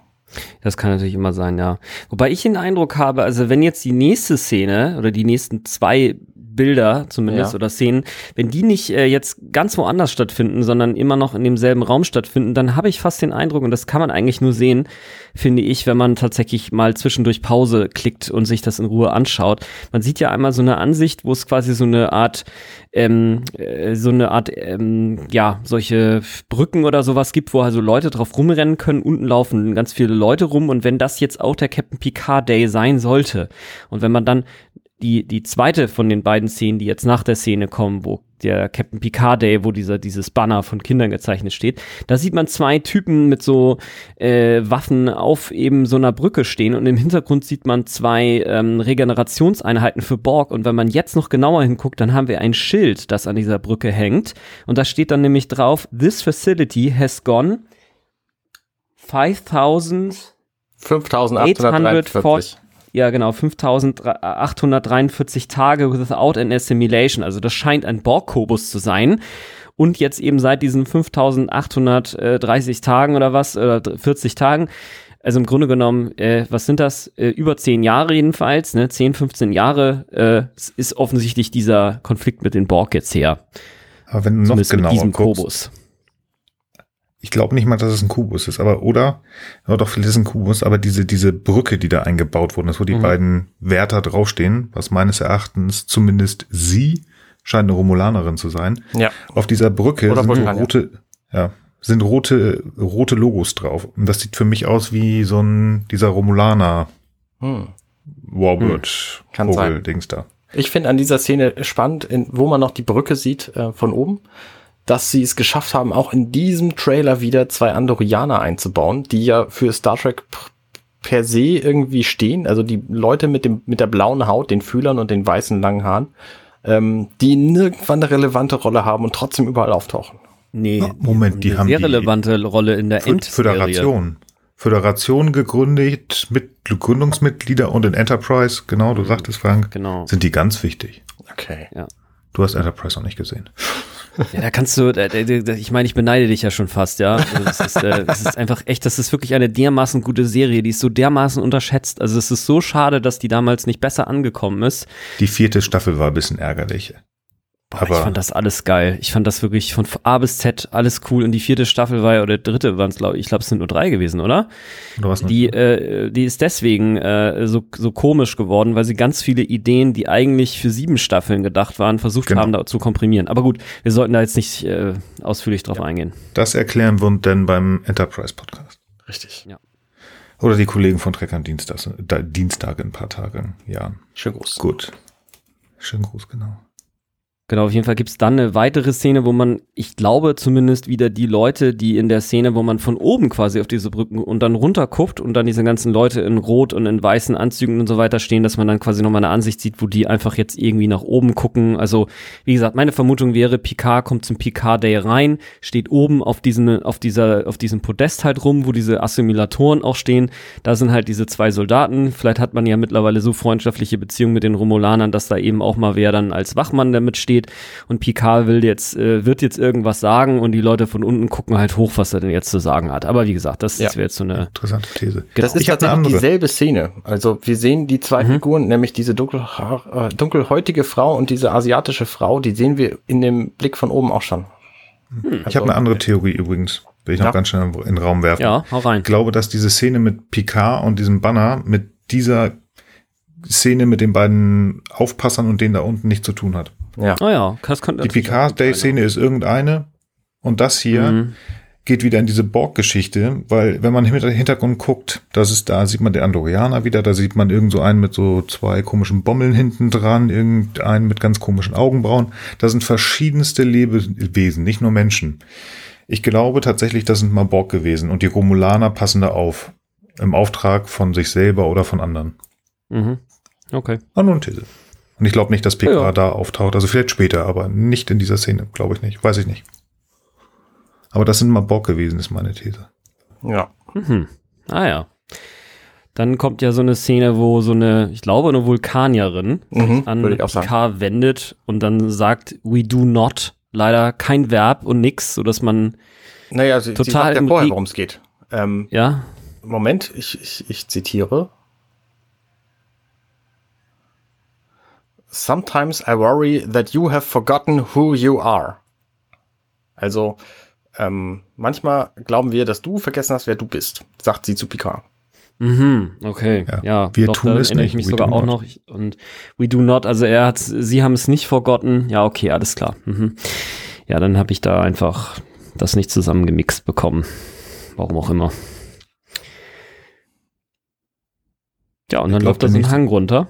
Das kann natürlich immer sein, ja. Wobei ich den Eindruck habe, also wenn jetzt die nächste Szene oder die nächsten zwei Bilder zumindest ja. oder Szenen, wenn die nicht äh, jetzt ganz woanders stattfinden, sondern immer noch in demselben Raum stattfinden, dann habe ich fast den Eindruck, und das kann man eigentlich nur sehen, finde ich, wenn man tatsächlich mal zwischendurch Pause klickt und sich das in Ruhe anschaut. Man sieht ja einmal so eine Ansicht, wo es quasi so eine Art, ähm, äh, so eine Art, ähm, ja, solche Brücken oder sowas gibt, wo also Leute drauf rumrennen können. Unten laufen ganz viele Leute rum und wenn das jetzt auch der Captain Picard Day sein sollte und wenn man dann die, die zweite von den beiden Szenen, die jetzt nach der Szene kommen, wo der Captain Picard Day, wo dieser, dieses Banner von Kindern gezeichnet steht, da sieht man zwei Typen mit so äh, Waffen auf eben so einer Brücke stehen und im Hintergrund sieht man zwei ähm, Regenerationseinheiten für Borg und wenn man jetzt noch genauer hinguckt, dann haben wir ein Schild, das an dieser Brücke hängt und da steht dann nämlich drauf, this facility has gone 5000 5843 ja genau, 5843 Tage without an assimilation. Also das scheint ein Borg-Kobus zu sein. Und jetzt eben seit diesen 5830 Tagen oder was, oder 40 Tagen, also im Grunde genommen, äh, was sind das? Äh, über 10 Jahre jedenfalls, ne? 10, 15 Jahre äh, ist offensichtlich dieser Konflikt mit den Borg jetzt her. Aber wenn du noch genauer mit diesem guckst, Kobus ich glaube nicht mal, dass es ein Kubus ist, aber oder, ja doch, vielleicht ist es ein Kubus, aber diese, diese Brücke, die da eingebaut wurde, das wo die mhm. beiden Wärter draufstehen, was meines Erachtens zumindest sie scheint eine Romulanerin zu sein. Ja. Auf dieser Brücke oder sind rote, ja, sind rote, rote Logos drauf. Und das sieht für mich aus wie so ein, dieser Romulaner hm. Warbird hm. Vogel Dings da. Ich finde an dieser Szene spannend, in, wo man noch die Brücke sieht äh, von oben dass sie es geschafft haben, auch in diesem Trailer wieder zwei Andorianer einzubauen, die ja für Star Trek per se irgendwie stehen. Also die Leute mit dem mit der blauen Haut, den Fühlern und den weißen langen Haaren, ähm, die nirgendwann eine relevante Rolle haben und trotzdem überall auftauchen. Nee, Moment, die haben sehr relevante Rolle in der End Föderation. Föderation gegründet mit Gründungsmitglieder und in Enterprise, genau, du sagtest Frank, genau. sind die ganz wichtig. Okay. Ja. Du hast Enterprise noch nicht gesehen. Ja, da kannst du, ich meine, ich beneide dich ja schon fast, ja. Also das, ist, äh, das ist einfach echt, das ist wirklich eine dermaßen gute Serie, die ist so dermaßen unterschätzt. Also es ist so schade, dass die damals nicht besser angekommen ist. Die vierte Staffel war ein bisschen ärgerlich. Boah, aber ich fand das alles geil. Ich fand das wirklich von A bis Z alles cool. Und die vierte Staffel war ja, oder dritte waren es, glaube ich, ich glaube, es sind nur drei gewesen, oder? oder was die, äh, die ist deswegen äh, so, so komisch geworden, weil sie ganz viele Ideen, die eigentlich für sieben Staffeln gedacht waren, versucht genau. haben, da zu komprimieren. Aber gut, wir sollten da jetzt nicht äh, ausführlich drauf ja. eingehen. Das erklären wir uns denn beim Enterprise Podcast. Richtig. Ja. Oder die Kollegen von Treckern Dienstag, Dienstag in ein paar Tagen. Ja. Schön groß. Gut. Schön groß, genau. Genau, auf jeden Fall gibt's dann eine weitere Szene, wo man, ich glaube zumindest wieder die Leute, die in der Szene, wo man von oben quasi auf diese Brücken und dann runter guckt und dann diese ganzen Leute in rot und in weißen Anzügen und so weiter stehen, dass man dann quasi nochmal eine Ansicht sieht, wo die einfach jetzt irgendwie nach oben gucken. Also, wie gesagt, meine Vermutung wäre, Picard kommt zum Picard Day rein, steht oben auf diesen, auf dieser, auf diesem Podest halt rum, wo diese Assimilatoren auch stehen. Da sind halt diese zwei Soldaten. Vielleicht hat man ja mittlerweile so freundschaftliche Beziehungen mit den Romulanern, dass da eben auch mal wer dann als Wachmann damit steht steht und Picard will jetzt, äh, wird jetzt irgendwas sagen und die Leute von unten gucken halt hoch, was er denn jetzt zu sagen hat. Aber wie gesagt, das, ja. wäre jetzt so eine interessante These. Genau. Das ist tatsächlich dieselbe Szene. Also wir sehen die zwei mhm. Figuren, nämlich diese dunkel, äh, dunkelhäutige Frau und diese asiatische Frau, die sehen wir in dem Blick von oben auch schon. Hm. Ich habe eine andere Theorie übrigens. Will ich noch ja. ganz schnell in den Raum werfen. Ja, hau rein. Ich glaube, dass diese Szene mit Picard und diesem Banner mit dieser Szene mit den beiden Aufpassern und denen da unten nichts zu tun hat. Ja. Oh ja, das könnte Die Picard Day Szene ist irgendeine und das hier mhm. geht wieder in diese Borg-Geschichte, weil wenn man im Hintergrund guckt, das ist da, sieht man den Andorianer wieder, da sieht man irgend so einen mit so zwei komischen Bommeln hinten dran, irgendeinen mit ganz komischen Augenbrauen. Da sind verschiedenste Lebewesen, nicht nur Menschen. Ich glaube tatsächlich, das sind mal Borg gewesen und die Romulaner passen da auf. Im Auftrag von sich selber oder von anderen. Mhm. Okay. Nur eine These. Und ich glaube nicht, dass PK Ja. da auftaucht. Also vielleicht später, aber nicht in dieser Szene, glaube ich nicht. Weiß ich nicht. Aber das sind mal Borg gewesen, ist meine These. Ja. Mhm. Ah ja. Dann kommt ja so eine Szene, wo so eine, ich glaube, eine Vulkanierin Mhm, an. Picard wendet und dann sagt, we do not. Leider kein Verb und nix, sodass man, Naja, sie, sie Total sagt ja im vorher, worum es geht. Ähm, ja, Moment, ich, ich, ich zitiere. Sometimes I worry that you have forgotten who you are. Also, ähm, manchmal glauben wir, dass du vergessen hast, wer du bist, sagt sie zu Picard. Mhm, okay. Ja. Ja, Wir doch, tun es erinnere nicht, ich mich we sogar auch not. noch. Und we do not, also er hat, sie haben es nicht forgotten. Ja, okay, alles klar. Mhm. Ja, dann habe ich da einfach das nicht zusammengemixt bekommen. Warum auch immer. Ja, und Ich dann läuft das nicht. Hang runter.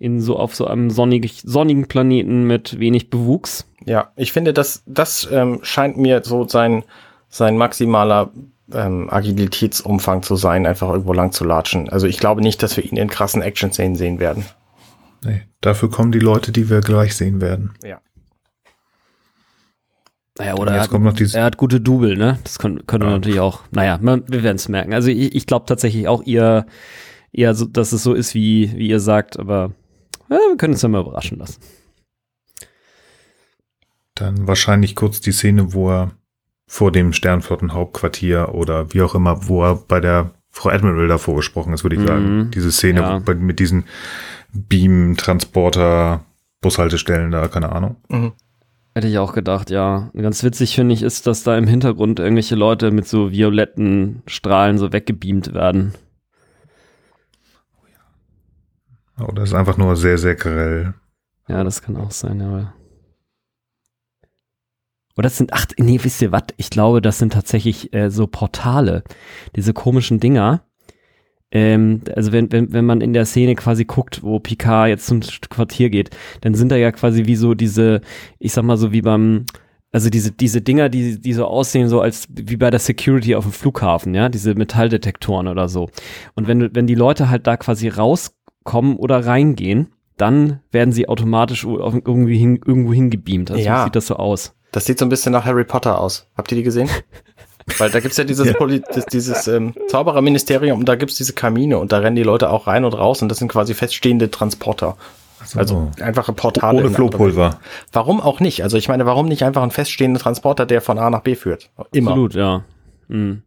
In so, auf so einem sonnig, sonnigen Planeten mit wenig Bewuchs. Ja, ich finde, das, das ähm, scheint mir so sein, sein maximaler ähm, Agilitätsumfang zu sein, einfach irgendwo lang zu latschen. Also ich glaube nicht, dass wir ihn in krassen Action-Szenen sehen werden. Nee, dafür kommen die Leute, die wir gleich sehen werden. Ja. Naja, oder er hat, kommt noch dieses, er hat gute Double, ne? Das können, können wir Ja. natürlich auch. Naja, man, wir werden es merken. Also ich, ich glaube tatsächlich auch ihr, so, dass es so ist, wie, wie ihr sagt, aber ja, wir können uns ja mal überraschen lassen. dann wahrscheinlich kurz die Szene, wo er vor dem Sternflottenhauptquartier oder wie auch immer, wo er bei der Frau Admiral davor gesprochen ist, würde ich Mhm. sagen. Diese Szene Ja. wo, bei, mit diesen Beam-Transporter, Bushaltestellen da, keine Ahnung. Mhm. Hätte ich auch gedacht, ja. Ganz witzig finde ich ist, dass da im Hintergrund irgendwelche Leute mit so violetten Strahlen so weggebeamt werden. Oder ist einfach nur sehr, sehr grell. Ja, das kann auch sein, aber. Oder das sind, ach, nee, wisst ihr was? Ich glaube, das sind tatsächlich äh, so Portale. Diese komischen Dinger. Ähm, also wenn, wenn, wenn man in der Szene quasi guckt, wo Picard jetzt zum Quartier geht, dann sind da ja quasi wie so diese, ich sag mal so wie beim, also diese, diese Dinger, die, die so aussehen, so als wie bei der Security auf dem Flughafen, ja, diese Metalldetektoren oder so. Und wenn, wenn die Leute halt da quasi rauskommen oder reingehen, dann werden sie automatisch irgendwie hin, irgendwo hingebeamt. Also Ja. sieht das so aus. Das sieht so ein bisschen nach Harry Potter aus. Habt ihr die gesehen? Weil da gibt's ja dieses, Ja. Poli dieses ähm, Zaubererministerium und da gibt's diese Kamine und da rennen die Leute auch rein und raus und das sind quasi feststehende Transporter. So. Also einfache Portale. ohne Flohpulver. Warum auch nicht? Also ich meine, warum nicht einfach ein feststehender Transporter, der von A nach B führt? Immer. Absolut, ja. Mhm.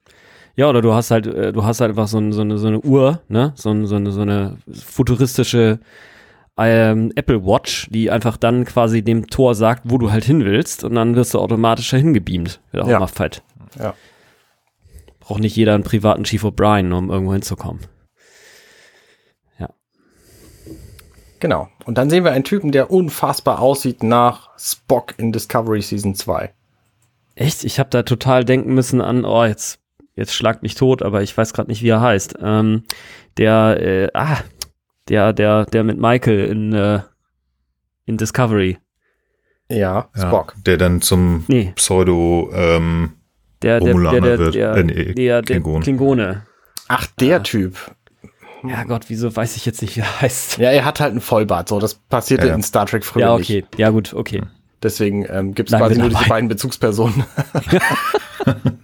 Ja, oder du hast halt, äh, du hast halt einfach so, ein, so, eine, so eine Uhr, ne? So, ein, so, eine, so eine futuristische ähm, Apple Watch, die einfach dann quasi dem Tor sagt, wo du halt hin willst und dann wirst du automatisch dahin gebeamt. Wird auch Ja. mal fett. Ja. Braucht nicht jeder einen privaten Chief O'Brien, um irgendwo hinzukommen. Genau. Und dann sehen wir einen Typen, der unfassbar aussieht nach Spock in Discovery Season 2. Echt? Ich habe da total denken müssen an, oh, jetzt, jetzt schlagt mich tot, aber ich weiß gerade nicht, wie er heißt. Ähm, der, äh, ah, der, der, der mit Michael in, äh, in Discovery. Ja, Ja, Spock. der dann zum Nee, Pseudo, ähm, der, der, der, Romulaner der, wird. der, Äh, nee, der, der Klingon. Klingone. Ach, der Ah. Typ. Ja Gott, wieso weiß ich jetzt nicht, wie er heißt. Ja, er hat halt einen Vollbart. So, das passierte Ja, ja. in Star Trek früher Ja, nicht. okay. Ja, gut, okay. Deswegen ähm, gibt es quasi nur diese dabei. beiden Bezugspersonen.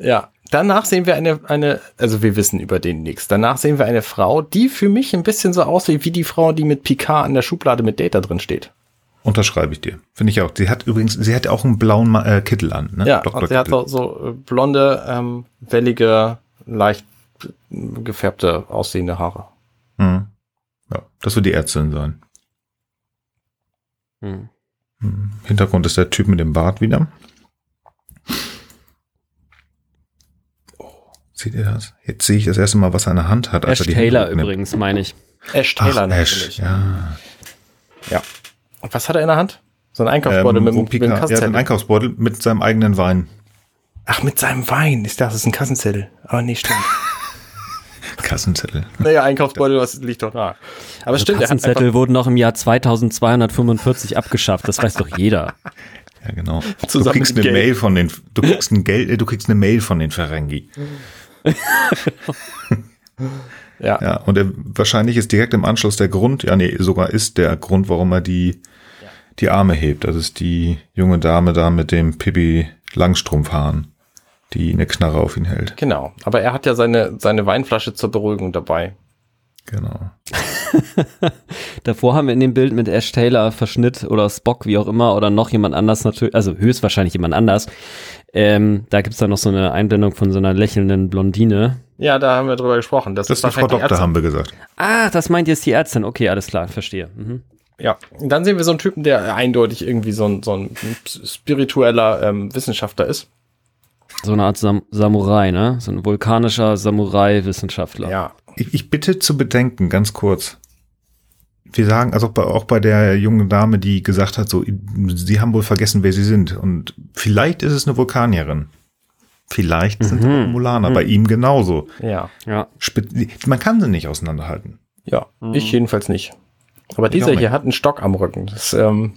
ja, danach sehen wir eine, eine, also wir wissen über den nichts. Danach sehen wir eine Frau, die für mich ein bisschen so aussieht wie die Frau, die mit Picard an der Schublade mit Data drin steht. unterschreibe ich dir. Finde ich auch. Sie hat übrigens, sie hat auch einen blauen äh, Kittel an, ne? Ja, Dr. und sie hat Kittel. so, so äh, blonde, ähm, wellige, leicht äh, gefärbte, aussehende Haare. Mhm. Ja, das wird die Ärztin sein. Hm. Mhm. Hintergrund ist der Typ mit dem Bart wieder. Seht ihr das? Jetzt sehe ich das erste Mal, was er in der Hand hat. Ash er die Taylor Hände nimmt. übrigens, meine ich. Ash Ach, Taylor Ash, natürlich. ja. Ja. Und was hat er in der Hand? So ein Einkaufsbeutel Ähm, mit, mit, Pika, einem ja, einen Kassenzettel. Einkaufsbeutel mit seinem eigenen Wein. Ach, mit seinem Wein. Ich dachte, das ist ein Kassenzettel. Aber nee, stimmt. Kassenzettel. naja, Einkaufsbeutel, was liegt doch nah. Aber Also stimmt, er Kassenzettel wurden noch im Jahr 2245 abgeschafft, das weiß doch jeder. Ja, genau. Du Zusammen kriegst mit eine Geld. Mail von den, du kriegst ein Geld, äh, du kriegst eine Mail von den Ferengi. Ja. Ja, und er, wahrscheinlich ist direkt im Anschluss der Grund, ja, nee, sogar ist der Grund, warum er die, die Arme hebt. Das ist die junge Dame da mit dem Pippi Langstrumpfhahn, die eine Knarre auf ihn hält. Genau. Aber er hat ja seine, seine Weinflasche zur Beruhigung dabei. Genau. Davor haben wir in dem Bild mit Ash Taylor Verschnitt oder Spock, wie auch immer, oder noch jemand anders natürlich, also höchstwahrscheinlich jemand anders. Ähm, da gibt's dann noch so eine Einblendung von so einer lächelnden Blondine. Ja, da haben wir drüber gesprochen. Das, Das ist die Frau Doktor, Ärztin. haben wir gesagt. Ah, das meint jetzt die Ärztin. Okay, alles klar, verstehe. Mhm. Ja, und dann sehen wir so einen Typen, der eindeutig irgendwie so ein, so ein spiritueller ähm, Wissenschaftler ist. So eine Art Sam Samurai, ne? So ein vulkanischer Samurai-Wissenschaftler. Ja, Ich, ich bitte zu bedenken, ganz kurz. Wir sagen, also auch bei, auch bei der jungen Dame, die gesagt hat, so, sie haben wohl vergessen, wer sie sind. Und vielleicht ist es eine Vulkanierin. Vielleicht sind es Mhm. Romulaner, bei ihm genauso. ja, Ja. Spe- Man kann sie nicht auseinanderhalten. ja. Ich jedenfalls nicht. Aber Ich dieser hier hat einen Stock am Rücken. Das ähm,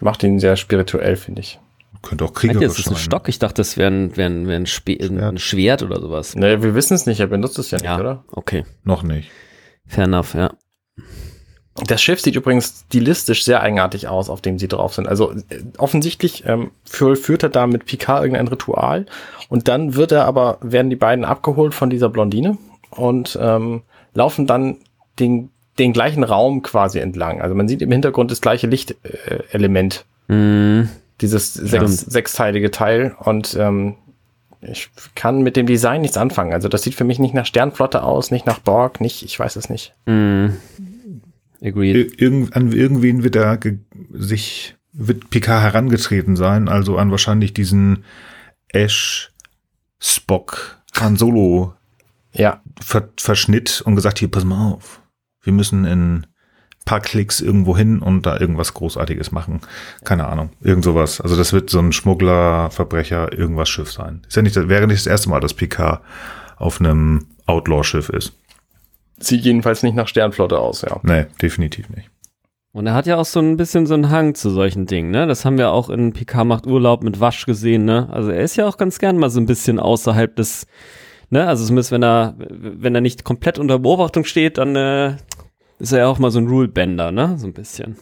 macht ihn sehr spirituell, finde ich. Könnte auch kriegerisch ihr, das ist ein sein. Stock? Ich dachte, das wäre ein, wär ein, wär ein, Schwert oder sowas. Naja, wir wissen es nicht, er benutzt es ja nicht, Ja, oder? okay. Noch nicht. Fair enough, ja. Das Schiff sieht übrigens stilistisch sehr eigenartig aus, auf dem sie drauf sind. Also äh, offensichtlich ähm, für, führt er da mit Picard irgendein Ritual und dann wird er aber, werden die beiden abgeholt von dieser Blondine und ähm, laufen dann den, den gleichen Raum quasi entlang. Also man sieht im Hintergrund das gleiche Lichtelement, äh, Mhm. Dieses sechs, sechsteilige Teil und ähm, ich kann mit dem Design nichts anfangen. Also das sieht für mich nicht nach Sternflotte aus, nicht nach Borg, nicht, ich weiß es nicht. Mhm. Agreed. Ir irgend, an irgendwen wird da sich, wird Picard herangetreten sein, also an wahrscheinlich diesen Ash, Spock, Han Solo Ja, Ver Verschnitt und gesagt, hier, pass mal auf. Wir müssen in paar Klicks irgendwo hin und da irgendwas Großartiges machen. Keine Ahnung. Irgend sowas. Also das wird so ein Schmuggler, Verbrecher, irgendwas Schiff sein. Ist ja nicht, wäre nicht das erste Mal, dass Picard auf einem Outlaw-Schiff ist. sieht jedenfalls nicht nach Sternflotte aus, ja. Nee, definitiv nicht. Und er hat ja auch so ein bisschen so einen Hang zu solchen Dingen, ne? Das haben wir auch in Picard macht Urlaub mit Wasch gesehen, ne? Also er ist ja auch ganz gern mal so ein bisschen außerhalb des, ne? Also zumindest wenn er, wenn er nicht komplett unter Beobachtung steht, dann äh, ist er ja auch mal so ein Rulebender, ne? So ein bisschen.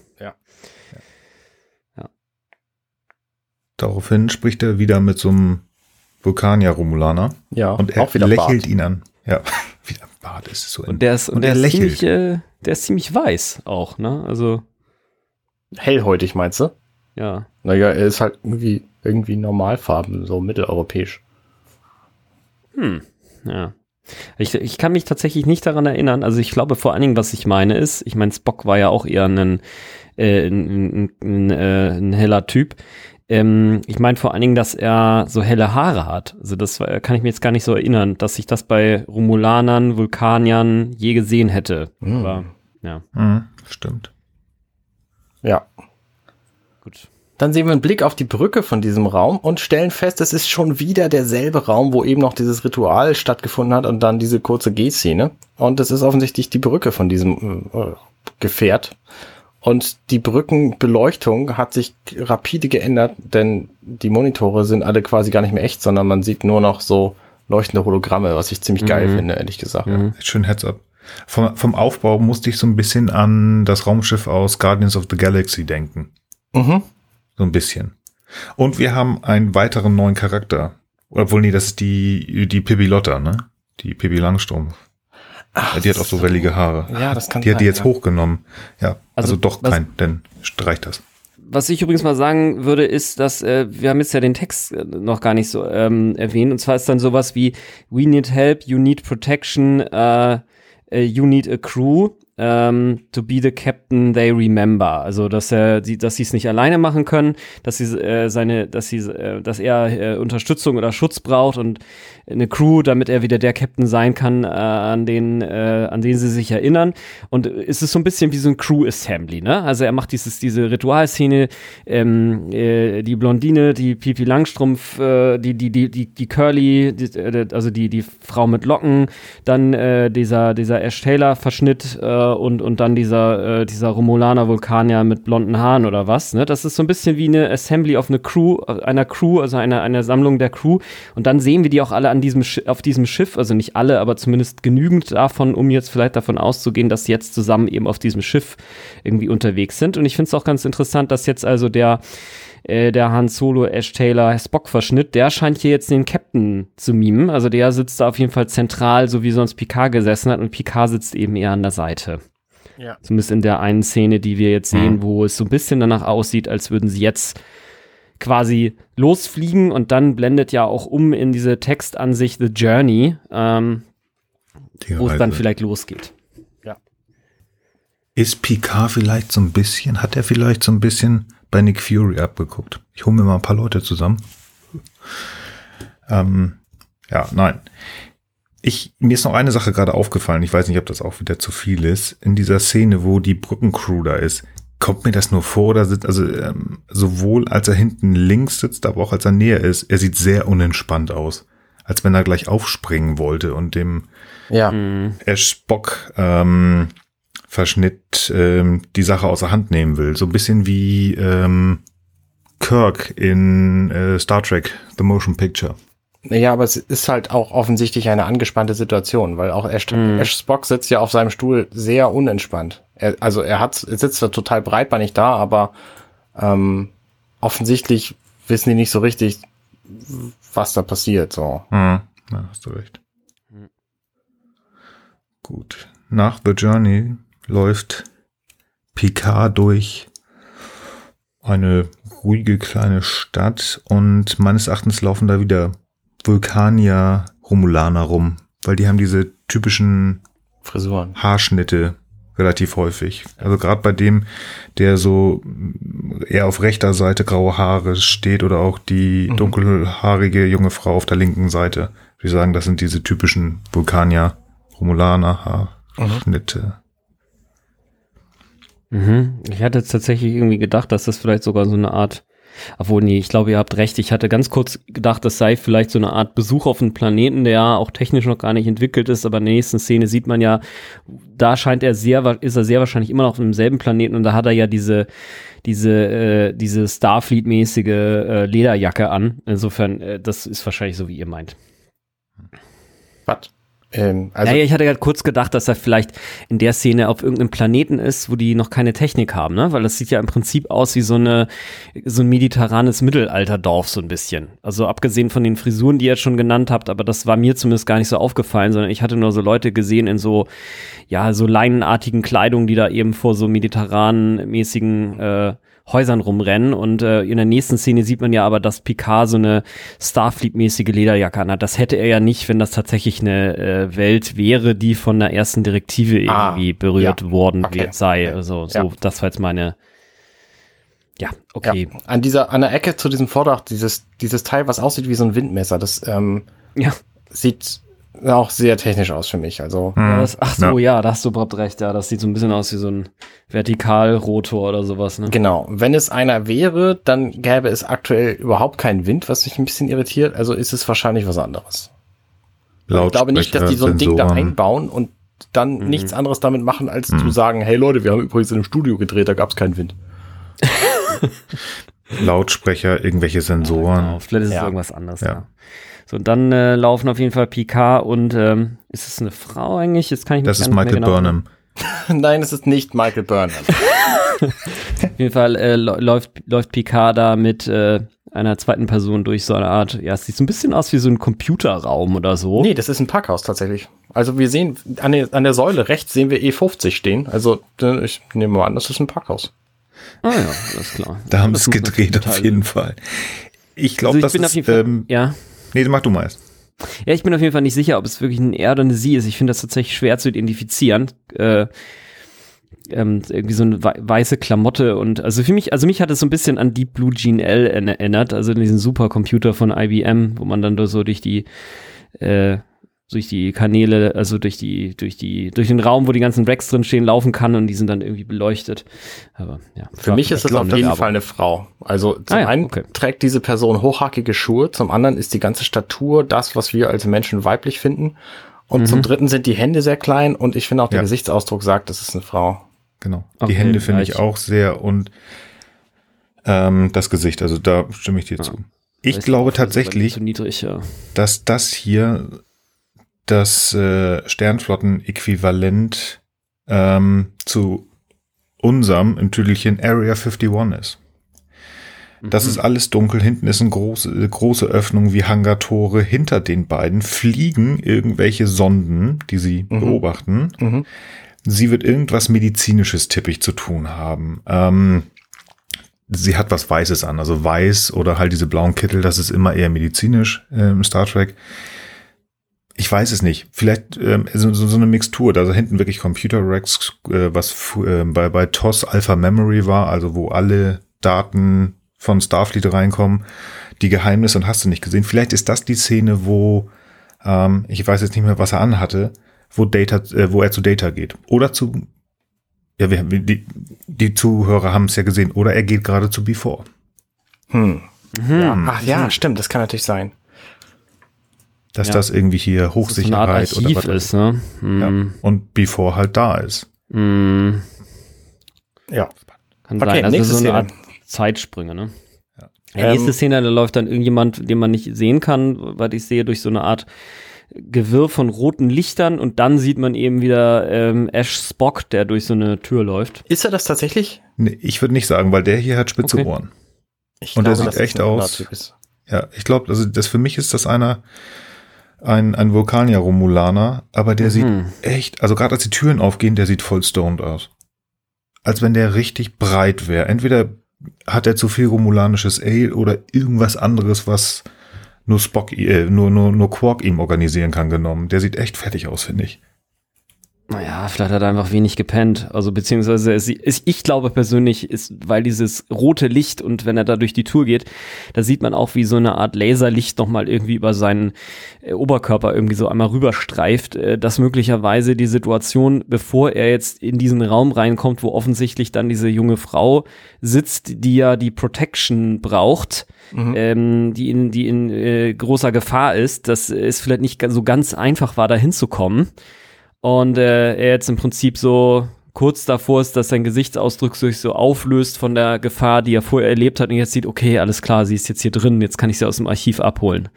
Daraufhin spricht er wieder mit so einem Vulkanier-Romulaner Ja, und er auch wieder lächelt Bart. ihn an. Ja, wieder Bart ist so. Und der ist, und, Und der, er ist lächelt. ziemlich, äh, der ist ziemlich weiß auch, ne? Also, Hellhäutig, meinst du? ja. Naja, er ist halt irgendwie, irgendwie normalfarben, so mitteleuropäisch. Hm, ja. Ich, ich kann mich tatsächlich nicht daran erinnern. Also ich glaube vor allen Dingen, was ich meine ist, ich meine, Spock war ja auch eher ein, äh, ein, ein, ein, äh, ein heller Typ. Ähm, ich meine vor allen Dingen, dass er so helle Haare hat. Also das kann ich mir jetzt gar nicht so erinnern, dass ich das bei Romulanern, Vulkaniern je gesehen hätte. Hm. Aber ja, Mhm, stimmt. Ja. Dann sehen wir einen Blick auf die Brücke von diesem Raum und stellen fest, es ist schon wieder derselbe Raum, wo eben noch dieses Ritual stattgefunden hat und dann diese kurze G-Szene. Und es ist offensichtlich die Brücke von diesem äh, Gefährt. Und die Brückenbeleuchtung hat sich rapide geändert, denn die Monitore sind alle quasi gar nicht mehr echt, sondern man sieht nur noch so leuchtende Hologramme, was ich ziemlich geil Mhm. finde, ehrlich gesagt. Mhm. Schön Heads up. Vom, vom Aufbau musste ich so ein bisschen an das Raumschiff aus Guardians of the Galaxy denken. Mhm. So ein bisschen. Und wir haben einen weiteren neuen Charakter. Obwohl, nee, das ist die, die Pippi Lotta, ne? Die Pippi Langstrumpf. Ach, die hat auch so wellige Haare. Ja, das kann Die hat die jetzt ja. hochgenommen. Ja, also, Also, doch was- kein, denn streicht das. Was ich übrigens mal sagen würde, ist, dass äh, wir haben jetzt ja den Text äh, noch gar nicht so ähm, erwähnt. Und zwar ist dann sowas wie We need help, you need protection, äh, äh, you need a crew. Ähm, to be the captain they remember. Also dass er, die, dass sie es nicht alleine machen können, dass sie äh, seine, dass sie, äh, dass er äh, Unterstützung oder Schutz braucht und eine Crew, damit er wieder der Captain sein kann, äh, an den, äh, an den sie sich erinnern. Und es ist so ein bisschen wie so ein Crew Assembly, ne? Also er macht dieses, diese Ritualszene, ähm, äh, die Blondine, die Pipi Langstrumpf, die, die, die, die, die Curly, die, also die, die Frau mit Locken, dann dieser, dieser Ash Taylor Verschnitt, äh, und, und dann dieser, äh, dieser Romulaner Vulkanier mit blonden Haaren oder was. Ne? Das ist so ein bisschen wie eine Assembly of eine Crew, einer Crew, also einer, einer Sammlung der Crew. Und dann sehen wir die auch alle an diesem auf diesem Schiff, also nicht alle, aber zumindest genügend davon, um jetzt vielleicht davon auszugehen, dass sie jetzt zusammen eben auf diesem Schiff irgendwie unterwegs sind. Und ich finde es auch ganz interessant, dass jetzt also der äh, der Han Solo, Ash Taylor, Spock-Verschnitt, der scheint hier jetzt den Captain zu mimen. Also der sitzt da auf jeden Fall zentral, so wie sonst Picard gesessen hat und Picard sitzt eben eher an der Seite. Ja. Zumindest in der einen Szene, die wir jetzt sehen, mhm. wo es so ein bisschen danach aussieht, als würden sie jetzt quasi losfliegen und dann blendet ja auch um in diese Textansicht The Journey, ähm, wo es dann vielleicht losgeht. Ja. Ist Picard vielleicht so ein bisschen, hat er vielleicht so ein bisschen bei Nick Fury abgeguckt. Ich hole mir mal ein paar Leute zusammen. Ähm, ja, nein. Ich, mir ist noch eine Sache gerade aufgefallen. Ich weiß nicht, ob das auch wieder zu viel ist. In dieser Szene, wo die Brückencrew da ist, kommt mir das nur vor, da sitzt, also ähm, sowohl als er hinten links sitzt, aber auch als er näher ist, er sieht sehr unentspannt aus. Als wenn er gleich aufspringen wollte und dem ja. Ash Spock ähm, Verschnitt ähm, die Sache außer Hand nehmen will. So ein bisschen wie ähm, Kirk in äh, Star Trek The Motion Picture. Ja, aber es ist halt auch offensichtlich eine angespannte Situation, weil auch Ash, mm. Ash Spock sitzt ja auf seinem Stuhl sehr unentspannt. Er, also er hat, er sitzt da total breitbeinig da, aber ähm, offensichtlich wissen die nicht so richtig, was da passiert. So. Mm. Ja, hast du recht. Mm. Gut. Nach The Journey läuft Picard durch eine ruhige kleine Stadt und meines Erachtens laufen da wieder Vulkanier, Romulaner rum, weil die haben diese typischen Frisuren, Haarschnitte relativ häufig. Also gerade bei dem, der so eher auf rechter Seite graue Haare steht oder auch die mhm. dunkelhaarige junge Frau auf der linken Seite. Wir sagen, das sind diese typischen Vulkanier, Romulaner Haarschnitte. Mhm. Mhm. Ich hatte jetzt tatsächlich irgendwie gedacht, dass das vielleicht sogar so eine Art, obwohl nee, ich glaube, ihr habt recht. Ich hatte ganz kurz gedacht, das sei vielleicht so eine Art Besuch auf einen Planeten, der auch technisch noch gar nicht entwickelt ist, aber in der nächsten Szene sieht man ja, da scheint er sehr, ist er sehr wahrscheinlich immer noch auf demselben Planeten und da hat er ja diese, diese, äh, diese Starfleet-mäßige äh, Lederjacke an. Insofern, äh, das ist wahrscheinlich so, wie ihr meint. Was? Ähm, also naja, ich hatte gerade kurz gedacht, dass er vielleicht in der Szene auf irgendeinem Planeten ist, wo die noch keine Technik haben, ne? Weil das sieht ja im Prinzip aus wie so eine so ein mediterranes Mittelalterdorf so ein bisschen. Also abgesehen von den Frisuren, die ihr jetzt schon genannt habt, aber das war mir zumindest gar nicht so aufgefallen, sondern ich hatte nur so Leute gesehen in so ja so leinenartigen Kleidungen, die da eben vor so mediterranen mäßigen äh, Häusern rumrennen. Und äh, in der nächsten Szene sieht man ja aber, dass Picard so eine Starfleet-mäßige Lederjacke anhat. Das hätte er ja nicht, wenn das tatsächlich eine äh, Welt wäre, die von der ersten Direktive ah, irgendwie berührt ja. worden okay. sei. Also so, ja. das war jetzt meine. Ja, okay. Ja. An dieser, an der Ecke zu diesem Vordach, dieses, dieses Teil, was aussieht wie so ein Windmesser, das ähm, ja. sieht auch sehr technisch aus für mich. Also ja, hm. das, ach so, ja. ja, da hast du überhaupt recht. Ja, das sieht so ein bisschen aus wie so ein Vertikalrotor oder sowas. Ne? Genau. Wenn es einer wäre, dann gäbe es aktuell überhaupt keinen Wind, was mich ein bisschen irritiert. Also ist es wahrscheinlich was anderes. Ich glaube nicht, dass die so ein Ding da einbauen und dann mhm. nichts anderes damit machen, als mhm. zu sagen, hey Leute, wir haben übrigens in einem Studio gedreht, da gab es keinen Wind. Lautsprecher, irgendwelche Sensoren. Ja, genau. Vielleicht ist es irgendwas anderes. Ja. So, und dann äh, laufen auf jeden Fall Picard und ähm, ist es eine Frau eigentlich? Jetzt kann ich Das ist Michael genau Burnham. Nein, es ist nicht Michael Burnham. auf jeden Fall äh, läuft, läuft Picard da mit äh, einer zweiten Person durch so eine Art, ja, es sieht so ein bisschen aus wie so ein Computerraum oder so. Nee, das ist ein Parkhaus tatsächlich. Also wir sehen, an der, an der Säule rechts sehen wir E50 stehen. Also ich nehme mal an, das ist ein Parkhaus. Ah ja, alles klar. Da haben sie es gedreht auf jeden Fall. Ich glaube, also das ist, ähm, ja. Nee, mach du mal erst. Ja, ich bin auf jeden Fall nicht sicher, ob es wirklich ein Er oder eine Sie ist. Ich finde das tatsächlich schwer zu identifizieren. Äh, ähm, irgendwie so eine weiße Klamotte und also für mich, also mich hat es so ein bisschen an Deep Blue Gene L erinnert, also diesen Supercomputer von IBM, wo man dann so durch die äh, durch die Kanäle, also durch die, durch die, durch den Raum, wo die ganzen Racks drin stehen, laufen kann und die sind dann irgendwie beleuchtet. Aber ja. Für mich ist das auf jeden Fall eine Frau. Also zum ah, ja, einen okay. trägt diese Person hochhackige Schuhe, zum anderen ist die ganze Statur das, was wir als Menschen weiblich finden. Und Mhm. zum dritten sind die Hände sehr klein und ich finde auch der Ja. Gesichtsausdruck sagt, das ist eine Frau. Genau. Okay, die Hände finde ich auch sehr und ähm, das Gesicht, also da stimme ich dir Ja. zu. Ich Weiß glaube tatsächlich, niedrig, ja. dass das hier das äh, Sternflotten-Äquivalent ähm, zu unserem im Tüdelchen Area 51 ist. Das Mhm. ist alles dunkel. Hinten ist eine große, äh, große Öffnung wie Hangartore. Hinter den beiden fliegen irgendwelche Sonden, die sie Mhm. beobachten. Mhm. Sie wird irgendwas medizinisches tippig zu tun haben. Ähm, sie hat was Weißes an, also weiß oder halt diese blauen Kittel, das ist immer eher medizinisch äh, im Star Trek. Ich weiß es nicht. Vielleicht ähm, so, so, so eine Mixtur. Da hinten wirklich Computer Racks, äh, was äh, bei, bei TOS Alpha Memory war, also wo alle Daten von Starfleet reinkommen, die Geheimnisse und hast du nicht gesehen. Vielleicht ist das die Szene, wo ähm, ich weiß jetzt nicht mehr, was er anhatte, wo Data, äh, wo er zu Data geht. Oder zu ja, wir, wir- die, die Zuhörer haben es ja gesehen. Oder er geht gerade zu Before. Hm. Mhm. Ja. Ach ja, stimmt, das kann natürlich sein. Dass Ja. das irgendwie hier so Hochsicherheit Archiv oder was ist, ne? Ja. Mhm. Und Before halt da ist. Mhm. Ja. Kann Okay, sein. Also nächste so eine Szene. Art Zeitsprünge, ne? Ja. Ja, nächste Ähm, Szene, da läuft dann irgendjemand, den man nicht sehen kann, weil ich sehe durch so eine Art Gewirr von roten Lichtern und dann sieht man eben wieder ähm, Ash Spock, der durch so eine Tür läuft. Ist er das tatsächlich? Nee, ich würde nicht sagen, weil der hier hat spitze Okay. Ohren. Ich Und er sieht dass es echt aus-. Ja, ich glaube, also das für mich ist das einer, ein, ein Vulkanier-Romulaner, aber der sieht Mhm. echt, also gerade als die Türen aufgehen, der sieht voll stoned aus. Als wenn der richtig breit wäre. Entweder hat er zu viel romulanisches Ale oder irgendwas anderes, was nur Spock, äh, nur, nur, nur Quark ihm organisieren kann, genommen. Der sieht echt fertig aus, finde ich. Naja, vielleicht hat er einfach wenig gepennt. Also beziehungsweise es, es, ich glaube persönlich ist, weil dieses rote Licht und wenn er da durch die Tour geht, da sieht man auch wie so eine Art Laserlicht nochmal irgendwie über seinen äh, Oberkörper irgendwie so einmal rüberstreift, äh, dass möglicherweise die Situation, bevor er jetzt in diesen Raum reinkommt, wo offensichtlich dann diese junge Frau sitzt, die ja die Protection braucht, Mhm. ähm, die in, die in äh, großer Gefahr ist, dass es vielleicht nicht so ganz einfach war, da hinzukommen. Und äh, er jetzt im Prinzip so kurz davor ist, dass sein Gesichtsausdruck sich so auflöst von der Gefahr, die er vorher erlebt hat und jetzt sieht, okay, alles klar, sie ist jetzt hier drin, jetzt kann ich sie aus dem Archiv abholen.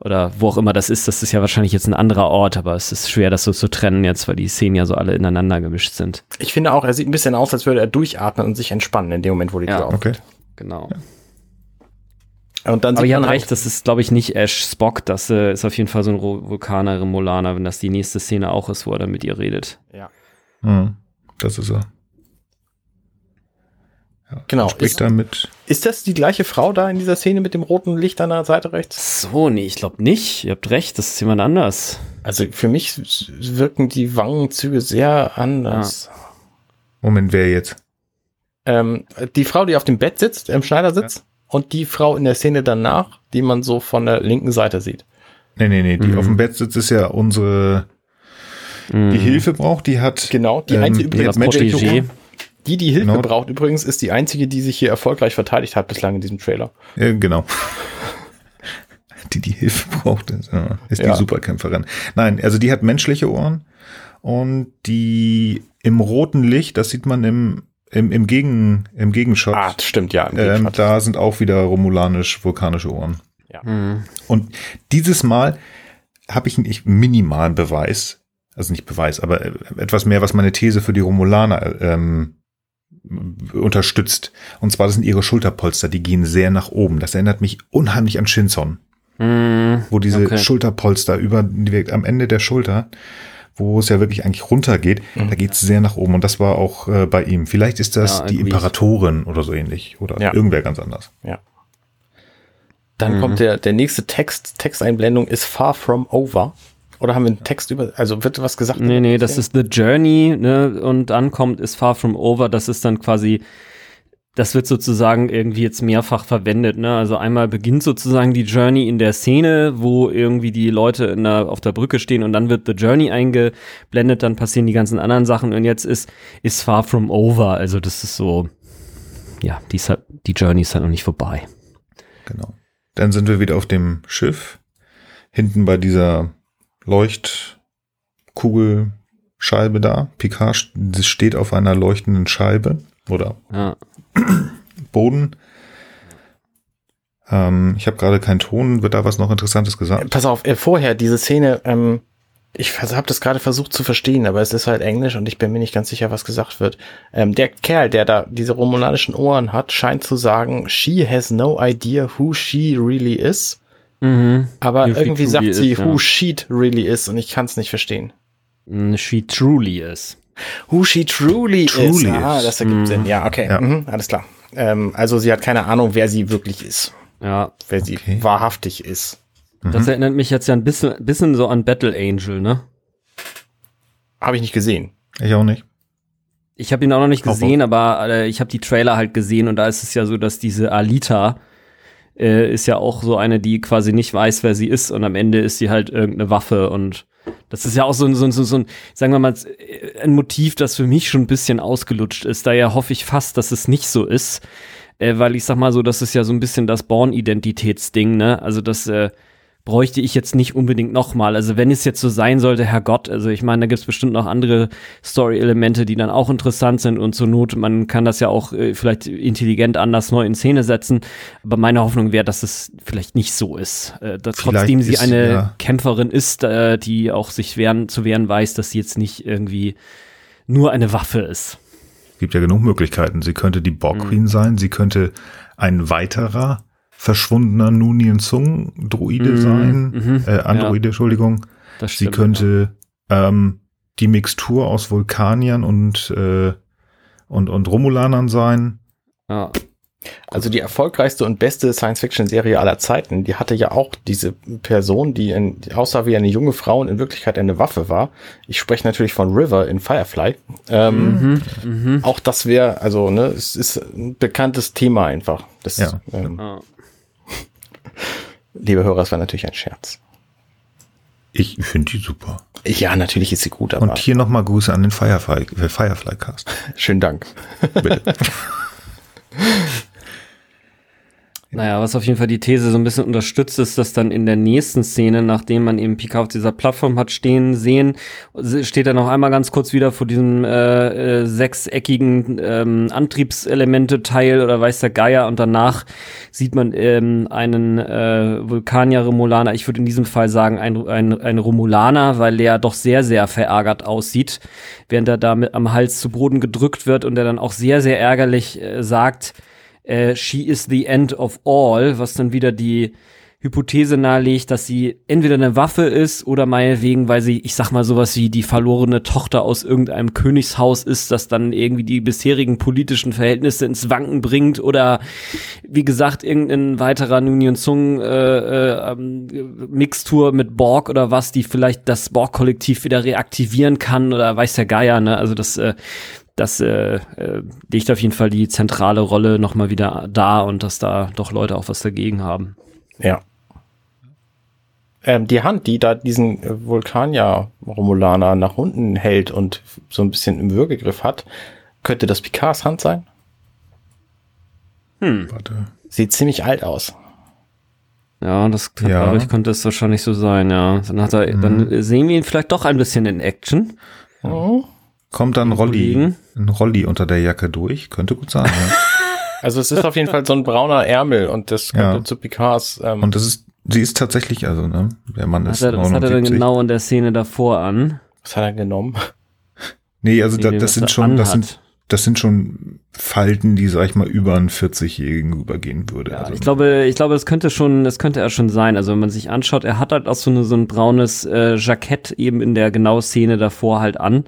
Oder wo auch immer das ist, das ist ja wahrscheinlich jetzt ein anderer Ort, aber es ist schwer, das so zu trennen jetzt, weil die Szenen ja so alle ineinander gemischt sind. Ich finde auch, er sieht ein bisschen aus, als würde er durchatmen und sich entspannen in dem Moment, wo die Ja. Tür Okay. aufgeht. Genau. Und dann Aber halt- recht, das ist, glaube ich, nicht Ash Spock, das äh, ist auf jeden Fall so ein Vulkaner Remolaner, wenn das die nächste Szene auch ist, wo er dann mit ihr redet. Ja. Mhm. Das ist er. Ja, Genau. Spricht Ist- damit. Ist das die gleiche Frau da in dieser Szene mit dem roten Licht an der Seite rechts? So, nee, ich glaube nicht. Ihr habt recht, das ist jemand anders. Also für mich wirken die Wangenzüge sehr anders. Moment, wer jetzt? Ähm, die Frau, die auf dem Bett sitzt, im Schneidersitz, und die Frau in der Szene danach, die man so von der linken Seite sieht. Nee, nee, nee, die Mhm. auf dem Bett sitzt, ist ja unsere, Mhm. die Hilfe braucht, die hat. Genau, die Ähm, einzige die übrigens hat menschliche Protégé. Ohren. Die, die Hilfe Genau. braucht übrigens, ist die einzige, die sich hier erfolgreich verteidigt hat bislang in diesem Trailer. Ja, genau. Die die Hilfe braucht, ist, ist Ja. die Superkämpferin. Nein, also die hat menschliche Ohren und die im roten Licht, das sieht man im, im, im, Gegen, im Gegenshot, Ah, stimmt, ja. im ähm, da sind auch wieder romulanisch-vulkanische Ohren. Mhm. Und dieses Mal habe ich einen minimalen Beweis, also nicht Beweis, aber äh, etwas mehr, was meine These für die Romulaner ähm, unterstützt. Und zwar, das sind ihre Schulterpolster, die gehen sehr nach oben. Das erinnert mich unheimlich an Shinson, Mhm. wo diese Okay. Schulterpolster über die- am Ende der Schulter, wo es ja wirklich eigentlich runtergeht, Mhm. da geht es sehr nach oben. Und das war auch äh, bei ihm. Vielleicht ist das Ja, die. Imperatorin oder so ähnlich. Oder Ja. irgendwer ganz anders. Dann Mhm. kommt der, der nächste Text, Texteinblendung ist far from over. Oder haben wir einen Text über, also wird was gesagt? Nee, nee, das ist The Journey, ne, und ankommt ist Far From Over, das ist dann quasi, das wird sozusagen irgendwie jetzt mehrfach verwendet, ne, also einmal beginnt sozusagen die Journey in der Szene, wo irgendwie die Leute der, auf der Brücke stehen und dann wird The Journey eingeblendet, dann passieren die ganzen anderen Sachen und jetzt ist, ist Far From Over, also das ist so, ja, die, ist halt, die Journey ist halt noch nicht vorbei. Genau. Dann sind wir wieder auf dem Schiff. Hinten bei dieser Leuchtkugelscheibe da. Picard steht auf einer leuchtenden Scheibe oder Ja. Boden. Ähm, ich habe gerade keinen Ton. Wird da was noch Interessantes gesagt? Pass auf, äh, vorher diese Szene, ähm, ich habe das gerade versucht zu verstehen, aber es ist halt Englisch und ich bin mir nicht ganz sicher, was gesagt wird. Ähm, der Kerl, der da diese romulanischen Ohren hat, scheint zu sagen, she has no idea who she really is. Mhm. Aber she irgendwie sagt sie, is, who ja. she really is und ich kann es nicht verstehen. Mm, She truly is. Who she truly, Truly is. Ah, das ergibt Mhm. Sinn. Ja, okay. Ja. Mhm, alles klar. Ähm, also sie hat keine Ahnung, wer sie wirklich ist. Ja. Wer sie Okay. wahrhaftig ist. Das erinnert mich jetzt ja ein bisschen, bisschen so an Battle Angel, ne? Habe ich nicht gesehen. Ich auch nicht. Ich habe ihn auch noch nicht gesehen, aber äh, ich habe die Trailer halt gesehen und da ist es ja so, dass diese Alita äh, ist ja auch so eine, die quasi nicht weiß, wer sie ist und am Ende ist sie halt irgendeine Waffe und das ist ja auch so ein, so ein, so ein- sagen wir mal, äh, ein Motiv, das für mich schon ein bisschen ausgelutscht ist. Daher hoffe ich fast, dass es nicht so ist, äh, weil ich sag mal so, das ist ja so ein bisschen das Born-Identitätsding, ne? Also das äh, bräuchte ich jetzt nicht unbedingt nochmal. Also wenn es jetzt so sein sollte, Herrgott, also ich meine, da gibt es bestimmt noch andere Story-Elemente, die dann auch interessant sind und zur Not, man kann das ja auch äh, vielleicht intelligent anders neu in Szene setzen. Aber meine Hoffnung wäre, dass es vielleicht nicht so ist. Äh, dass Vielleicht trotzdem sie ist- eine ja. Kämpferin ist, äh, die auch sich wehren, zu wehren weiß, dass sie jetzt nicht irgendwie nur eine Waffe ist. Gibt ja genug Möglichkeiten. Sie könnte die Borg Mhm. Queen sein. Sie könnte ein weiterer verschwundener Nunien Sung Druide Mhm, sein. mhm, Äh, Androide, Entschuldigung. Das Sie stimmt, könnte ähm, die Mixtur aus Vulkaniern und, äh, und, und Romulanern sein. Ja. Also die erfolgreichste und beste Science-Fiction-Serie aller Zeiten, die hatte ja auch diese Person, die, in, die aussah wie eine junge Frau und in Wirklichkeit eine Waffe war. Ich spreche natürlich von River in Firefly. Ähm, Mhm, mhm. Auch das wäre, also ne, es ist ein bekanntes Thema einfach. Das, Ja. ähm, Ja. Liebe Hörer, es war natürlich ein Scherz. Ich finde die super. Ja, natürlich ist sie gut, aber Und hier nochmal Grüße an den Firefly, äh, Firefly Cast. schönen Dank. Bitte. Naja, was auf jeden Fall die These so ein bisschen unterstützt, ist, dass dann in der nächsten Szene, nachdem man eben Pika auf dieser Plattform hat stehen sehen, steht er noch einmal ganz kurz wieder vor diesem äh, äh, sechseckigen ähm, Antriebselemente-Teil oder weiß der Geier und danach sieht man ähm, einen äh, Vulkanier-Romulaner, ich würde in diesem Fall sagen ein, ein, ein Romulaner, weil der doch sehr, sehr verärgert aussieht, während er damit am Hals zu Boden gedrückt wird und er dann auch sehr, sehr ärgerlich äh, sagt, äh, she is the end of all, was dann wieder die Hypothese nahelegt, dass sie entweder eine Waffe ist oder meinetwegen, weil sie, ich sag mal, sowas wie die verlorene Tochter aus irgendeinem Königshaus ist, das dann irgendwie die bisherigen politischen Verhältnisse ins Wanken bringt oder wie gesagt, irgendein weiterer Nunien Sung äh, äh, ähm, Mixtur mit Borg oder was, die vielleicht das Borg-Kollektiv wieder reaktivieren kann oder weiß der Geier, ne? Also das äh, das äh, äh, legt auf jeden Fall die zentrale Rolle nochmal wieder da und dass da doch Leute auch was dagegen haben. Ja. Ähm, die Hand, die da diesen äh, Vulkanier-Romulaner nach unten hält und so ein bisschen im Würgegriff hat, könnte das Picards Hand sein? Hm. Warte. Sieht ziemlich alt aus. Ja, das Ja. dadurch könnte es wahrscheinlich so sein, ja. Dann hat er, dann sehen wir ihn vielleicht doch ein bisschen in Action. Mhm. Kommt dann Rolli, Kollegen. ein Rolli unter der Jacke durch? Könnte gut sein. Ja. Also es ist auf jeden Fall so ein brauner Ärmel und das könnte Ja. zu Picards. Ähm, Und das ist, sie ist tatsächlich, also, ne, der Mann Was ist hat, er- was hat er denn 79. genau in der Szene davor an? was hat er genommen? Nee, also da, das sind schon, das sind, das sind schon Falten, die, sag ich mal, über einen 40-Jährigen übergehen würde. Ja, also, ich glaube, ich glaube, es könnte schon, das könnte er schon sein. Also wenn man sich anschaut, er hat halt auch so, eine, so ein braunes äh, Jackett eben in der genauen Szene davor halt an.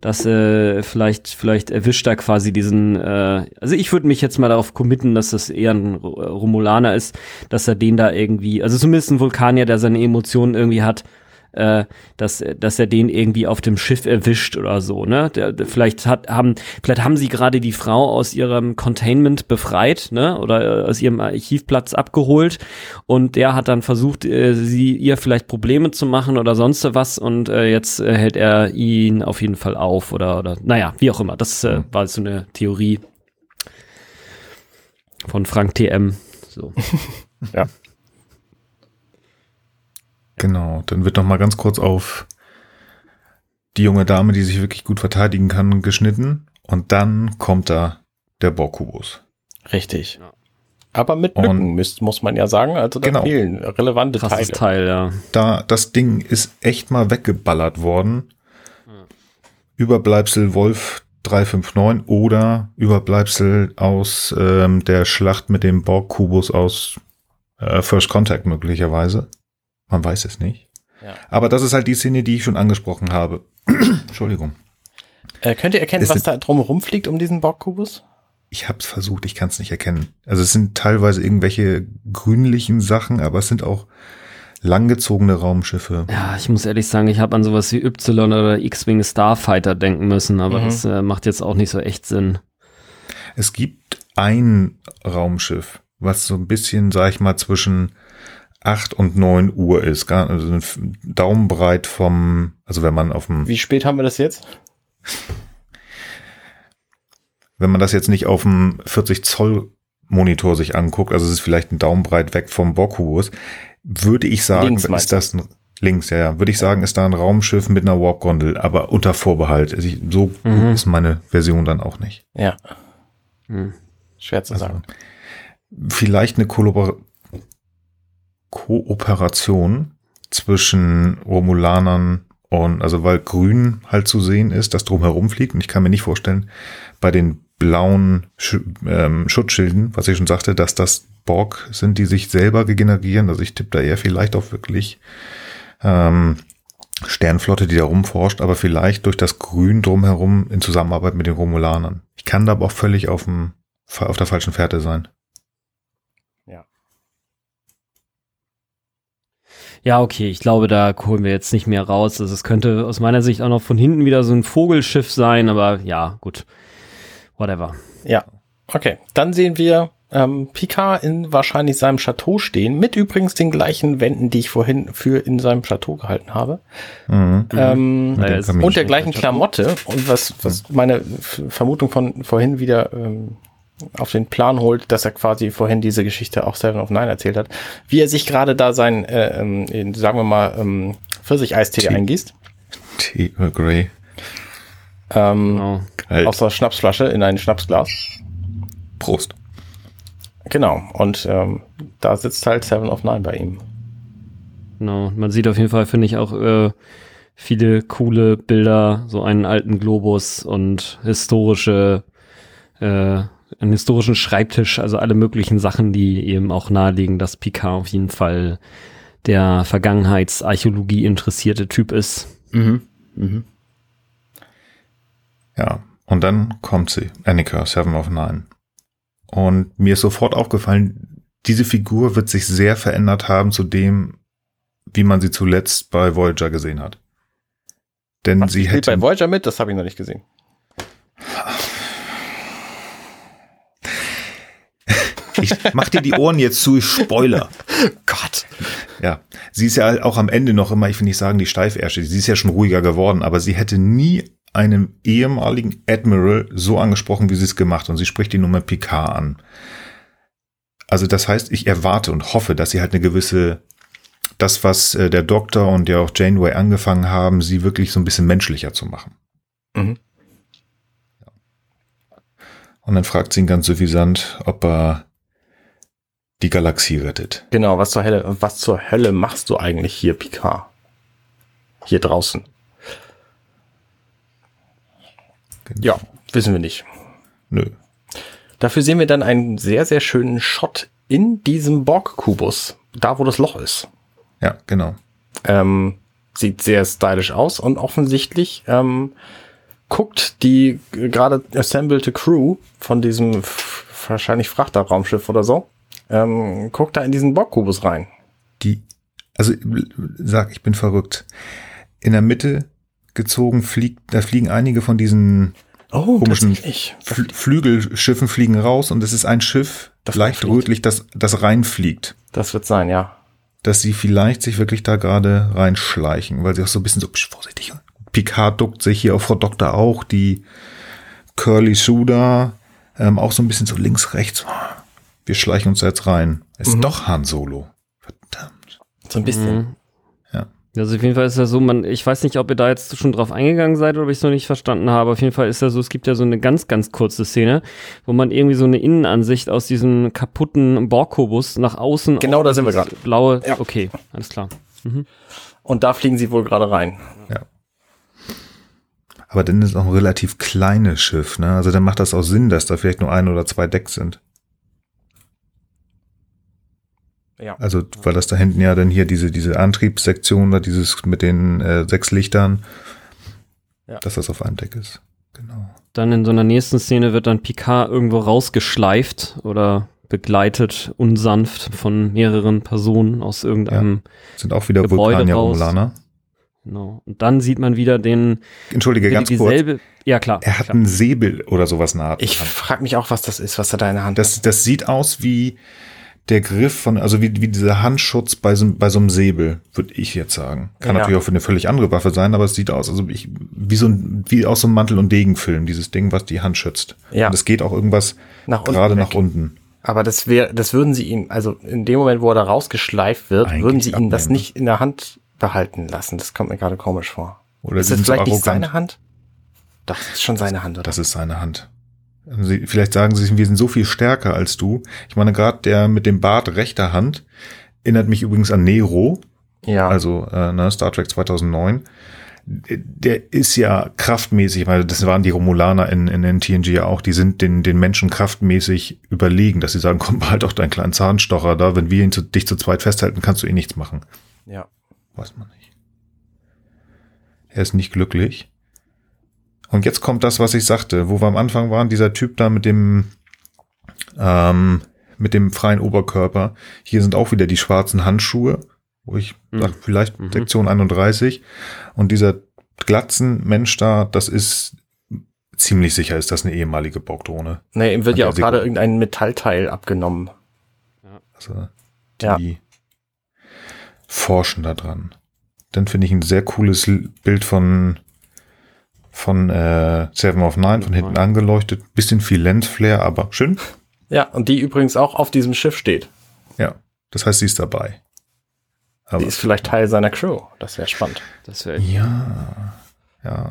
Das äh, vielleicht, vielleicht erwischt er quasi diesen. Äh, also ich würde mich jetzt mal darauf committen, dass das eher ein Ro- Romulaner ist, dass er den da irgendwie, also zumindest ein Vulkanier, der seine Emotionen irgendwie hat, äh, dass, dass er den irgendwie auf dem Schiff erwischt oder so, ne? Der, der, vielleicht hat, haben, vielleicht haben sie gerade die Frau aus ihrem Containment befreit, ne? Oder äh, aus ihrem Archivplatz abgeholt und der hat dann versucht, äh, sie ihr vielleicht Probleme zu machen oder sonst was und äh, jetzt äh, hält er ihn auf jeden Fall auf oder oder naja, wie auch immer. Das äh, war so eine Theorie von Frank TM. So. Ja. Genau, dann wird noch mal ganz kurz auf die junge Dame, die sich wirklich gut verteidigen kann, geschnitten. Und dann kommt da der Borkubus. Richtig. Aber mit Lücken müsst, muss man ja sagen. Also da Genau. fehlen relevante Krasses Teile. Teil, ja. Da, das Ding ist echt mal weggeballert worden. Überbleibsel Wolf 359 oder Überbleibsel aus ähm, der Schlacht mit dem Borg-Kubus aus äh, First Contact möglicherweise. Man weiß es nicht. Ja. Aber das ist halt die Szene, die ich schon angesprochen habe. Entschuldigung. Äh, könnt ihr erkennen, Es was da drumherum fliegt um diesen Borgkubus? Ich habe es versucht, ich kann es nicht erkennen. Also es sind teilweise irgendwelche grünlichen Sachen, aber es sind auch langgezogene Raumschiffe. Ja, ich muss ehrlich sagen, ich habe an sowas wie Y oder X-Wing Starfighter denken müssen, aber Mhm. das äh, macht jetzt auch nicht so echt Sinn. Es gibt ein Raumschiff, was so ein bisschen, sag ich mal, zwischen 8 und 9 Uhr ist. Gar- Also Daumenbreit vom, also wenn man auf dem, Wie spät haben wir das jetzt? wenn man das jetzt nicht auf dem 40 Zoll Monitor sich anguckt, also es ist vielleicht ein Daumenbreit weg vom Borkubus, würde ich sagen, Links ist das ein, links, ja, ja, würde ich sagen, ist da ein Raumschiff mit einer Warp-Gondel, aber unter Vorbehalt. Also ich, so gut Mhm. ist meine Version dann auch nicht. Ja, Hm. schwer zu Also, sagen. vielleicht eine Kollabor Kooperation zwischen Romulanern und, also weil grün halt zu sehen ist, das drumherum fliegt. Und ich kann mir nicht vorstellen, bei den blauen Sch ähm, Schutzschilden, was ich schon sagte, dass das Borg sind, die sich selber regenerieren. Also ich tippe da eher vielleicht auf wirklich ähm, Sternflotte, die da rumforscht, aber vielleicht durch das Grün drumherum in Zusammenarbeit mit den Romulanern. Ich kann da aber auch völlig auf, dem, auf der falschen Fährte sein. Ja, okay, ich glaube, da holen wir jetzt nicht mehr raus. Also es könnte aus meiner Sicht auch noch von hinten wieder so ein Vogelschiff sein, aber ja, gut. Whatever. Ja, okay. Dann sehen wir ähm, Picard in wahrscheinlich seinem Chateau stehen, mit übrigens den gleichen Wänden, die ich vorhin für in seinem Chateau gehalten habe. Mhm. Ähm, es- Kamin. und der gleichen Klamotte und was, was meine F- Vermutung von vorhin wieder ähm, auf den Plan holt, dass er quasi vorhin diese Geschichte auch Seven of Nine erzählt hat, wie er sich gerade da sein, äh, ähm, in, sagen wir mal, ähm, Pfirsicheistee Tee. eingießt. T. Earl Grey. Ähm. Halt. Aus der Schnapsflasche in ein Schnapsglas. Prost. Genau. Und ähm, da sitzt halt Seven of Nine bei ihm. genau. Man sieht auf jeden Fall, finde ich, auch äh, viele coole Bilder, so einen alten Globus und historische, äh, einen historischen Schreibtisch, also alle möglichen Sachen, die eben auch nahelegen, dass Picard auf jeden Fall der Vergangenheitsarchäologie interessierte Typ ist. Mhm. Mhm. Ja. Und dann kommt sie, Annika, Seven of Nine. Und mir ist sofort aufgefallen, diese Figur wird sich sehr verändert haben zu dem, wie man sie zuletzt bei Voyager gesehen hat. Denn Was sie spielt hätte. bei Voyager mit? Das habe ich noch nicht gesehen. Ich mach dir die Ohren jetzt zu, ich spoiler. Gott. Ja, sie ist ja auch am Ende noch immer, ich will nicht sagen die Steifärsche, sie ist ja schon ruhiger geworden, aber sie hätte nie einen ehemaligen Admiral so angesprochen, wie sie es gemacht und sie spricht die Nummer Picard an. Also das heißt, ich erwarte und hoffe, dass sie halt eine gewisse, das was äh, der Doktor und ja auch Janeway angefangen haben, sie wirklich so ein bisschen menschlicher zu machen. Mhm. Und dann fragt sie ihn ganz suffisant, ob er die Galaxie rettet. Genau, was zur Hölle, was zur Hölle machst du eigentlich hier, Picard? Hier draußen. Ja, wissen wir nicht. Nö. Dafür sehen wir dann einen sehr, sehr schönen Shot in diesem Borg-Kubus, da wo das Loch ist. Ja, genau. Ähm, sieht sehr stylisch aus und offensichtlich ähm, guckt die gerade assemblete Crew von diesem wahrscheinlich Frachterraumschiff oder so, ähm, guckt da in diesen Borg-Kubus rein. die, also sag, ich bin verrückt. In der Mitte gezogen fliegt, da fliegen einige von diesen Oh, komischen. Fl Flügelschiffen fliegen raus und es ist ein Schiff, Das leicht rötlich, das, das reinfliegt. Das wird sein, ja. Dass sie vielleicht sich wirklich da gerade reinschleichen, weil sie auch so ein bisschen so psch, vorsichtig. Picard duckt sich hier auf Frau Doktor auch, die Curly Sue ähm, auch so ein bisschen so links, rechts. Wir schleichen uns da jetzt rein. Ist Mhm. doch Han Solo. Verdammt. So ein bisschen. Mhm. Also auf jeden Fall ist ja so, man, ich weiß nicht, ob ihr da jetzt schon drauf eingegangen seid oder ob ich es noch nicht verstanden habe. Auf jeden Fall ist ja so, es gibt ja so eine ganz, ganz kurze Szene, wo man irgendwie so eine Innenansicht aus diesem kaputten Borgkubus nach außen. Genau, da sind wir gerade. Blaue, Ja. okay, alles klar. Und da fliegen sie wohl gerade rein. Ja. Aber dann ist es auch ein relativ kleines Schiff, ne? Also dann macht das auch Sinn, dass da vielleicht nur ein oder zwei Decks sind. Ja. Also, weil das da hinten ja dann hier diese, diese Antriebssektion da, dieses mit den äh, sechs Lichtern, Ja. dass das auf einem Deck ist. Genau. Dann in so einer nächsten Szene wird dann Picard irgendwo rausgeschleift oder begleitet unsanft von mehreren Personen aus irgendeinem, Sind auch wieder Gebäude Vulkanier-Romulaner. genau. Und dann sieht man wieder den, Entschuldige, wieder ganz kurz. dieselbe, ja klar. Er hat klar. einen Säbel oder sowas in der Art. Ich frage mich auch, was das ist, was er da in der Hand hat. Das, das sieht aus wie der Griff von, also wie, wie dieser Handschutz bei so, bei so einem Säbel, würde ich jetzt sagen. Kann Ja. natürlich auch für eine völlig andere Waffe sein, aber es sieht aus, also ich, wie so ein, wie aus so einem Mantel- und Degenfilm, dieses Ding, was die Hand schützt. Ja. Und es geht auch irgendwas Nach gerade nach unten. Aber das wäre, das würden sie ihm, also in dem Moment, wo er da rausgeschleift wird, Eigentlich würden sie ihn das abnehmen. nicht in der Hand behalten lassen. Das kommt mir gerade komisch vor. Oder ist das sind so vielleicht nicht seine Hand? Doch, das ist schon seine Hand, oder? Das ist seine Hand. Sie, vielleicht sagen sie, wir sind so viel stärker als du. Ich meine, gerade der mit dem Bart rechter Hand erinnert mich übrigens an Nero, ja. also äh, ne, Star Trek 2009. Der ist ja kraftmäßig, weil das waren die Romulaner in, in, in TNG ja auch, die sind den, den Menschen kraftmäßig überlegen, dass sie sagen, komm, behalt doch deinen kleinen Zahnstocher da, wenn wir ihn zu, dich zu zweit festhalten, kannst du eh nichts machen. ja. Weiß man nicht. Er ist nicht glücklich. Und jetzt kommt das, was ich sagte, wo wir am Anfang waren, dieser Typ da mit dem, ähm, mit dem freien Oberkörper. Hier sind auch wieder die schwarzen Handschuhe, wo ich Mhm. sag, vielleicht Mhm. Sektion 31. Und dieser glatzen Mensch da, das ist ziemlich sicher, ist das eine ehemalige Borgdrohne. Nee, ihm wird ja auch gerade irgendein Metallteil abgenommen. Also Ja. die forschen da dran. Dann finde ich ein sehr cooles Bild von von äh, Seven of Nine, von hinten angeleuchtet. Bisschen viel Lensflare, aber schön. Ja, und die übrigens auch auf diesem Schiff steht. Ja, das heißt, sie ist dabei. Aber Die ist vielleicht Teil seiner Crew. Das wäre spannend. Das wäre ja, ja.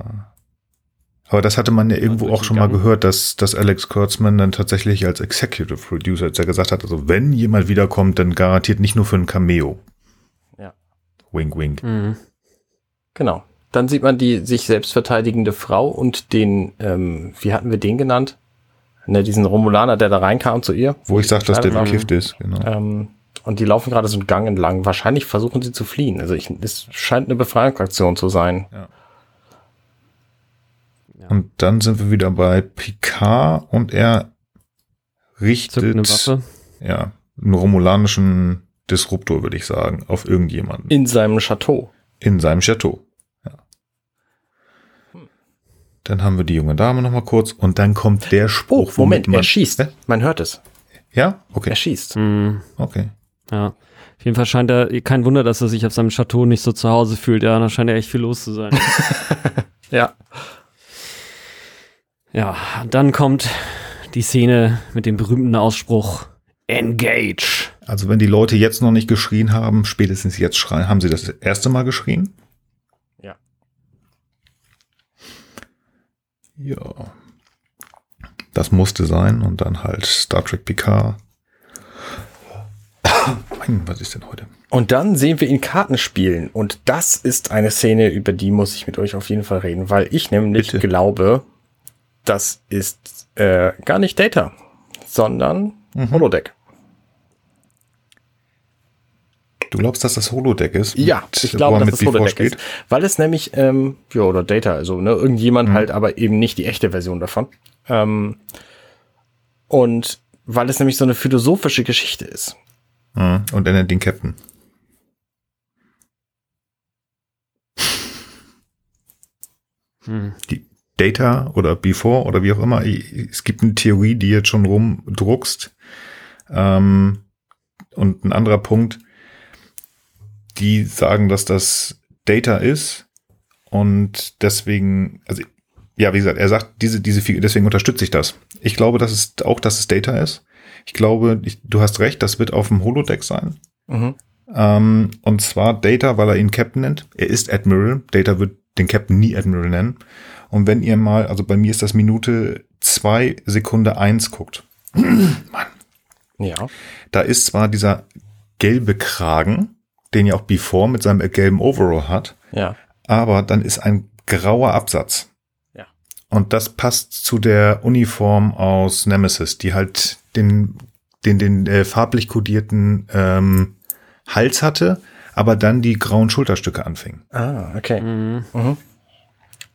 Aber das hatte man ja irgendwo auch schon mal gehört, dass, dass Alex Kurtzman dann tatsächlich als Executive Producer jetzt ja gesagt hat, also wenn jemand wiederkommt, dann garantiert nicht nur für ein Cameo. Ja. Wink, wink. Mhm. Genau. Dann sieht man die sich selbst verteidigende Frau und den, ähm, wie hatten wir den genannt? Ne, diesen Romulaner, der da reinkam zu ihr. Wo ich sage, dass der bekifft ist, genau. Ähm, und die laufen gerade so einen Gang entlang. Wahrscheinlich versuchen sie zu fliehen. Also ich, es scheint eine Befreiungsaktion zu sein. Und dann sind wir wieder bei Picard und er richtet eine Waffe. ja einen romulanischen Disruptor, würde ich sagen, auf irgendjemanden In seinem Chateau. in seinem Chateau. Dann haben wir die junge Dame noch mal kurz und dann kommt der Oh, Spruch, Moment, man, er schießt. Hä? Man hört es. Ja, okay, Er schießt. Mhm. okay. Ja. Auf jeden Fall scheint er, kein Wunder, dass er sich auf seinem Chateau nicht so zu Hause fühlt. Ja, da scheint ja echt viel los zu sein. Ja. ja, dann kommt die Szene mit dem berühmten Ausspruch Engage. Also wenn die Leute jetzt noch nicht geschrien haben, spätestens jetzt schreien, haben sie das erste Mal geschrien? Ja. Das musste sein und dann halt Star Trek Picard. Was ist denn heute? Und dann sehen wir ihn Karten spielen. Und das ist eine Szene, über die muss ich mit euch auf jeden Fall reden, weil ich nämlich Bitte. glaube, das ist äh, gar nicht Data, sondern Mhm. Holodeck. Du glaubst, dass das Holodeck ist? Ja, ich glaube, dass das Holodeck steht? ist. Weil es nämlich, ähm, ja, oder Data, also ne, irgendjemand halt, aber eben nicht die echte Version davon. Ähm, und weil es nämlich so eine philosophische Geschichte ist. Mhm. Und er nennt den Captain. Hm. Die Data oder Before oder wie auch immer. Es gibt eine Theorie, die jetzt schon rumdruckst. Ähm, und ein anderer Punkt, die sagen, dass das Data ist und deswegen, also ja, wie gesagt, er sagt, diese, diese Figur, deswegen unterstütze ich das. Ich glaube, dass es auch, dass es Data ist. Ich glaube, ich, du hast recht, das wird auf dem Holodeck sein. Mhm. Ähm, und zwar Data, weil er ihn Captain nennt. Er ist Admiral. Data wird den Captain nie Admiral nennen. Und wenn ihr mal, also bei mir ist das Minute zwei Sekunde eins guckt. Mann. Ja. Da ist zwar dieser gelbe Kragen, den ja auch Before mit seinem gelben Overall hat, Ja. aber dann ist ein grauer Absatz. Ja. Und das passt zu der Uniform aus Nemesis, die halt den, den, den äh, farblich kodierten ähm, Hals hatte, aber dann die grauen Schulterstücke anfing. Ah, okay. Mhm. Mhm.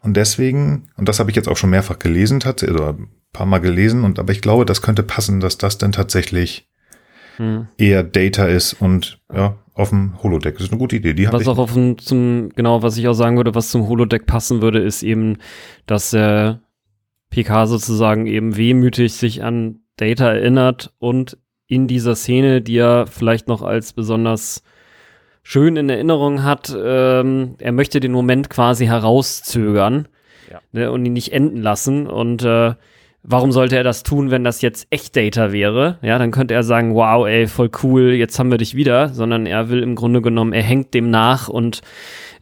Und deswegen, und das habe ich jetzt auch schon mehrfach gelesen, tatsächlich, oder ein paar Mal gelesen, und aber ich glaube, das könnte passen, dass das dann tatsächlich Mhm. eher Data ist und ja, auf dem Holodeck. Das ist eine gute Idee. Die Was auch auf dem, zum, genau, was ich auch sagen würde, was zum Holodeck passen würde, ist eben, dass der PK sozusagen eben wehmütig sich an Data erinnert und in dieser Szene, die er vielleicht noch als besonders schön in Erinnerung hat, ähm, er möchte den Moment quasi herauszögern Ja. ne, und ihn nicht enden lassen und äh, Warum sollte er das tun, wenn das jetzt echt Data wäre? Ja, dann könnte er sagen, wow, ey, voll cool, jetzt haben wir dich wieder, sondern er will im Grunde genommen, er hängt dem nach und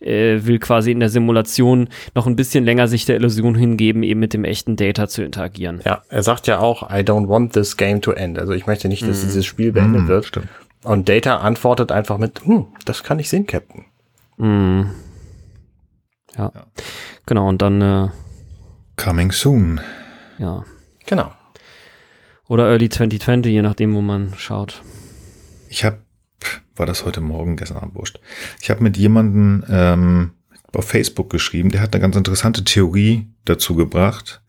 äh, will quasi in der Simulation noch ein bisschen länger sich der Illusion hingeben, eben mit dem echten Data zu interagieren. Ja, er sagt ja auch, I don't want this game to end. Also ich möchte nicht, dass dieses Spiel beendet Hm, wird. Stimmt. Und Data antwortet einfach mit, hm, das kann ich sehen, Captain. Mhm. Ja. Ja. Genau, und dann, äh, Coming soon. ja. Genau. Oder Early 2020, je nachdem, wo man schaut. Ich habe, war das heute Morgen, gestern Abend wurscht. Ich habe mit jemandem ähm, auf Facebook geschrieben, der hat eine ganz interessante Theorie dazu gebracht.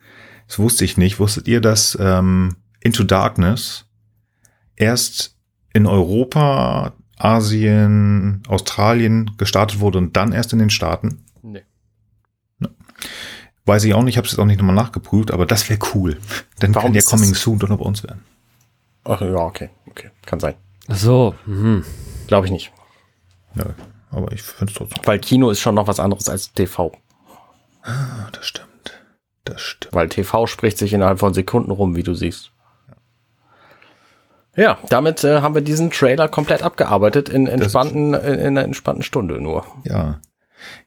Das wusste ich nicht. Wusstet ihr, dass ähm, Into Darkness erst in Europa, Asien, Australien gestartet wurde und dann erst in den Staaten? Nee. Weiß ich auch nicht, ich habe es jetzt auch nicht nochmal nachgeprüft, aber das wäre cool. Dann Warum kann ja Coming Soon doch noch bei uns werden. Ach ja, okay, okay, kann sein. Ach so, mhm. Glaube ich nicht. Ja, aber ich finde es trotzdem. Weil Kino ist schon noch was anderes als TV. Ah, das stimmt. Das stimmt. Weil TV spricht sich innerhalb von Sekunden rum, wie du siehst. Ja, damit äh, haben wir diesen Trailer komplett abgearbeitet in entspannten, in, in einer entspannten Stunde nur. Ja.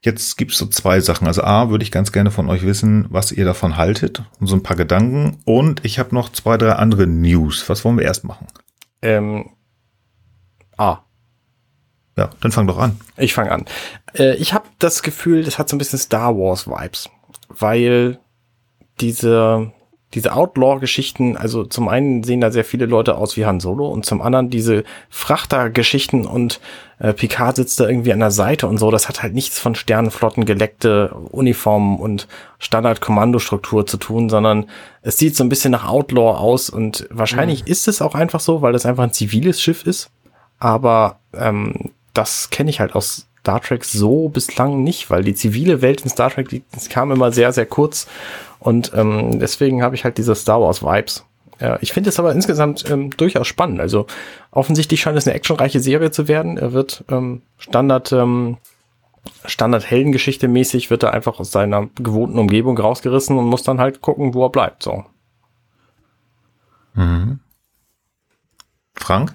Jetzt gibt's so zwei Sachen. Also A, würde ich ganz gerne von euch wissen, was ihr davon haltet und so ein paar Gedanken. Und ich habe noch zwei, drei andere News. Was wollen wir erst machen? Ähm, ah, Ja, dann fang doch an. Ich fange an. Äh, ich habe das Gefühl, das hat so ein bisschen Star Wars Vibes, weil diese diese Outlaw-Geschichten, also zum einen sehen da sehr viele Leute aus wie Han Solo und zum anderen diese Frachter-Geschichten und äh, Picard sitzt da irgendwie an der Seite und so, das hat halt nichts von Sternenflotten geleckte Uniformen und Standard-Kommandostruktur zu tun, sondern es sieht so ein bisschen nach Outlaw aus und wahrscheinlich ist es auch einfach so, weil das einfach ein ziviles Schiff ist, aber ähm, das kenne ich halt aus Star Trek so bislang nicht, weil die zivile Welt in Star Trek, die, das kam immer sehr, sehr kurz und ähm, deswegen habe ich halt diese Star Wars Vibes. Ja, ich finde es aber insgesamt ähm, durchaus spannend. Also offensichtlich scheint es eine actionreiche Serie zu werden. Er wird ähm, Standard ähm, Standard Heldengeschichte mäßig wird er einfach aus seiner gewohnten Umgebung rausgerissen und muss dann halt gucken, wo er bleibt. So. Mhm. Frank?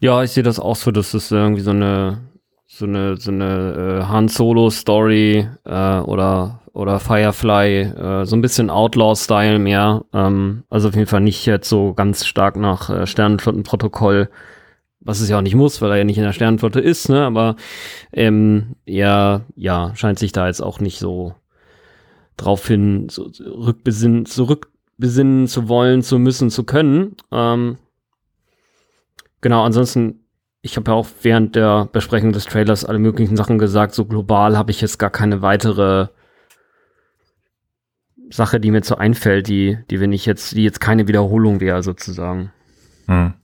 Ja, ich sehe das auch so, dass es irgendwie so eine so eine so eine äh, Han Solo Story äh, oder oder Firefly äh, so ein bisschen Outlaw Style mehr. Ähm, also auf jeden Fall nicht jetzt so ganz stark nach äh, Sternenflottenprotokoll, was es ja auch nicht muss, weil er ja nicht in der Sternenflotte ist, ne? Aber ähm, er ja scheint sich da jetzt auch nicht so drauf hin so rückbesinnen, zurückbesinnen zu wollen, zu müssen, zu können. Ähm, Genau, ansonsten, ich habe ja auch während der Besprechung des Trailers alle möglichen Sachen gesagt. So global habe ich jetzt gar keine weitere Sache, die mir so einfällt, die, die wenn ich jetzt, die jetzt keine Wiederholung wäre, sozusagen. Hm.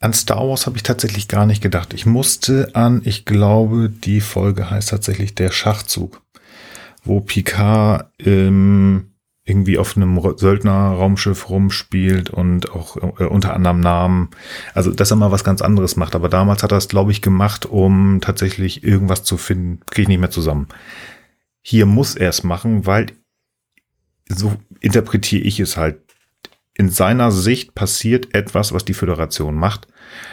An Star Wars habe ich tatsächlich gar nicht gedacht. Ich musste an, ich glaube, die Folge heißt tatsächlich der Schachzug, wo Picard ähm, irgendwie auf einem Söldner-Raumschiff rumspielt und auch äh, unter anderem Namen. Also, dass er mal was ganz anderes macht. Aber damals hat er es, glaube ich, gemacht, um tatsächlich irgendwas zu finden. Kriege ich nicht mehr zusammen. Hier muss er es machen, weil so interpretiere ich es halt. in seiner Sicht passiert etwas, was die Föderation macht,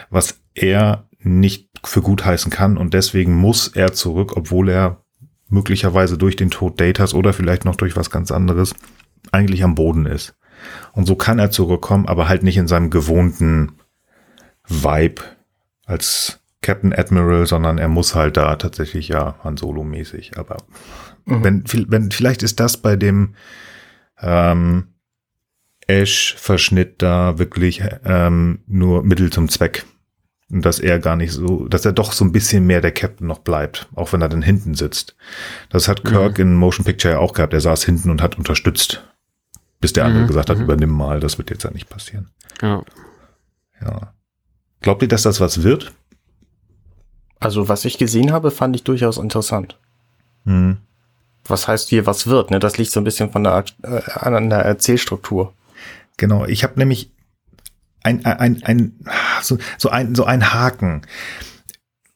was er nicht für gut heißen kann und deswegen muss er zurück, obwohl er möglicherweise durch den Tod Datas oder vielleicht noch durch was ganz anderes eigentlich am Boden ist. Und so kann er zurückkommen, aber halt nicht in seinem gewohnten Vibe als Captain Admiral, sondern er muss halt da tatsächlich ja Han Solo mäßig. Aber mhm. wenn, wenn, vielleicht ist das bei dem ähm, Ash-Verschnitt da wirklich ähm, nur Mittel zum Zweck. Und dass er gar nicht so, dass er doch so ein bisschen mehr der Captain noch bleibt, auch wenn er dann hinten sitzt. Das hat Kirk mhm. in Motion Picture ja auch gehabt. Er saß hinten und hat unterstützt, bis der andere mhm. gesagt hat, mhm. übernimm mal, das wird jetzt ja nicht passieren. Ja. Ja. Glaubt ihr, dass das was wird? Also, was ich gesehen habe, fand ich durchaus interessant. Mhm. Was heißt hier, was wird? Ne? Das liegt so ein bisschen von der, äh, an der Erzählstruktur. Genau, ich habe nämlich ein, ein, ein, so, so, ein, so ein Haken.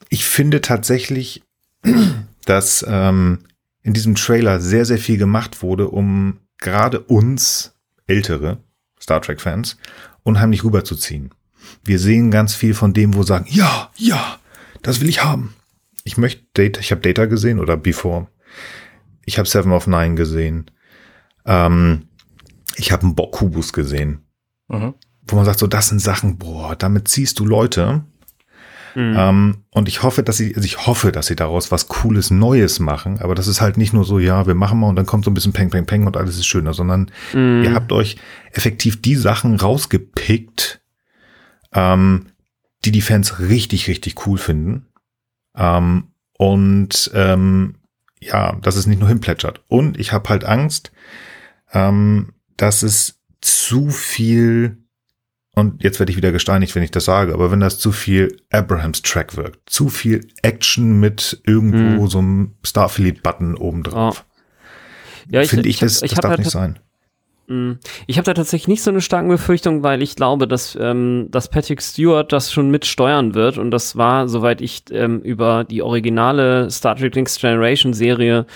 Ich finde tatsächlich, dass ähm, in diesem Trailer sehr, sehr viel gemacht wurde, um gerade uns ältere Star Trek-Fans unheimlich rüberzuziehen. Wir sehen ganz viel von dem, wo sagen, ja, ja, das will ich haben. Ich möchte Data, ich habe Data gesehen oder Before. Ich habe Seven of Nine gesehen. Ähm, ich habe einen Kubus gesehen, mhm. wo man sagt, so das sind Sachen, boah, damit ziehst du Leute. Mhm. Ähm, und ich hoffe, dass sie, also ich hoffe, dass sie daraus was Cooles Neues machen, aber das ist halt nicht nur so, ja, wir machen mal und dann kommt so ein bisschen Peng, Peng, Peng und alles ist schöner, sondern mhm. ihr habt euch effektiv die Sachen rausgepickt, ähm, die die Fans richtig, richtig cool finden. Ähm, und ähm, ja, dass es nicht nur hinplätschert. Und ich habe halt Angst, ähm, dass es zu viel, und jetzt werde ich wieder gesteinigt, wenn ich das sage, aber wenn das zu viel Abrahams Track wirkt, zu viel Action mit irgendwo hm. so einem Starfleet-Button obendrauf. Oh. Ja, finde ich, ich, das, ich das darf halt nicht sein. Hm. Ich habe da tatsächlich nicht so eine starke Befürchtung, weil ich glaube, dass, ähm, dass Patrick Stewart das schon mitsteuern wird. Und das war, soweit ich ähm, über die originale Star Trek Next Generation Serie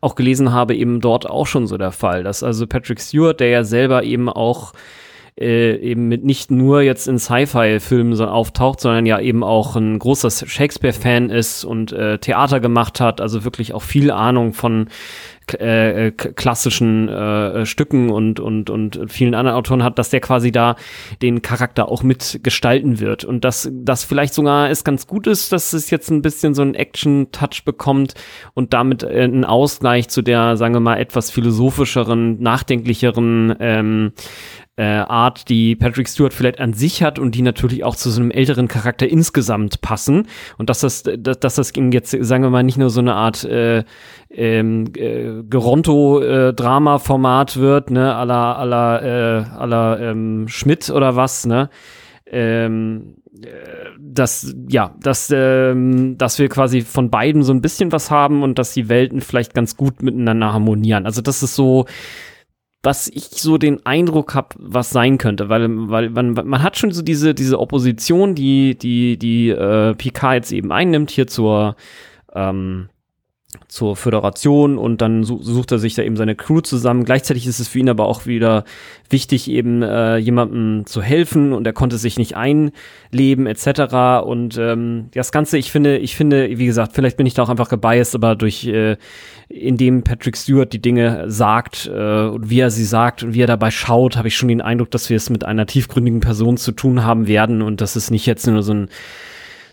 auch gelesen habe, eben dort auch schon so der Fall. Dass also Patrick Stewart, der ja selber eben auch äh, eben mit nicht nur jetzt in Sci-Fi-Filmen auftaucht, sondern ja eben auch ein großer Shakespeare-Fan ist und äh, Theater gemacht hat, also wirklich auch viel Ahnung von äh, klassischen äh, Stücken und, und, und vielen anderen Autoren hat, dass der quasi da den Charakter auch mitgestalten wird. Und dass das vielleicht sogar es ganz gut ist, dass es jetzt ein bisschen so einen Action-Touch bekommt und damit äh, einen Ausgleich zu der, sagen wir mal, etwas philosophischeren, nachdenklicheren ähm, äh, Art, die Patrick Stewart vielleicht an sich hat und die natürlich auch zu so einem älteren Charakter insgesamt passen. Und dass das, dass, dass das jetzt, sagen wir mal, nicht nur so eine Art äh, ähm, äh, Geronto-Drama-Format äh, wird, ne, à la, à la, äh, à la ähm, Schmidt oder was, ne? Ähm, äh, dass ja, dass ähm, dass wir quasi von beiden so ein bisschen was haben und dass die Welten vielleicht ganz gut miteinander harmonieren. Also das ist so was ich so den Eindruck habe, was sein könnte, weil, weil man, man hat schon so diese, diese Opposition, die, die, die äh, Picard jetzt eben einnimmt hier zur, ähm, zur Föderation und dann sucht er sich da eben seine Crew zusammen. Gleichzeitig ist es für ihn aber auch wieder wichtig, eben äh, jemandem zu helfen und er konnte sich nicht einleben etc. Und ähm, das Ganze, ich finde, ich finde, wie gesagt, vielleicht bin ich da auch einfach gebiased, aber durch äh, indem Patrick Stewart die Dinge sagt äh, und wie er sie sagt und wie er dabei schaut, habe ich schon den Eindruck, dass wir es mit einer tiefgründigen Person zu tun haben werden und dass es nicht jetzt nur so ein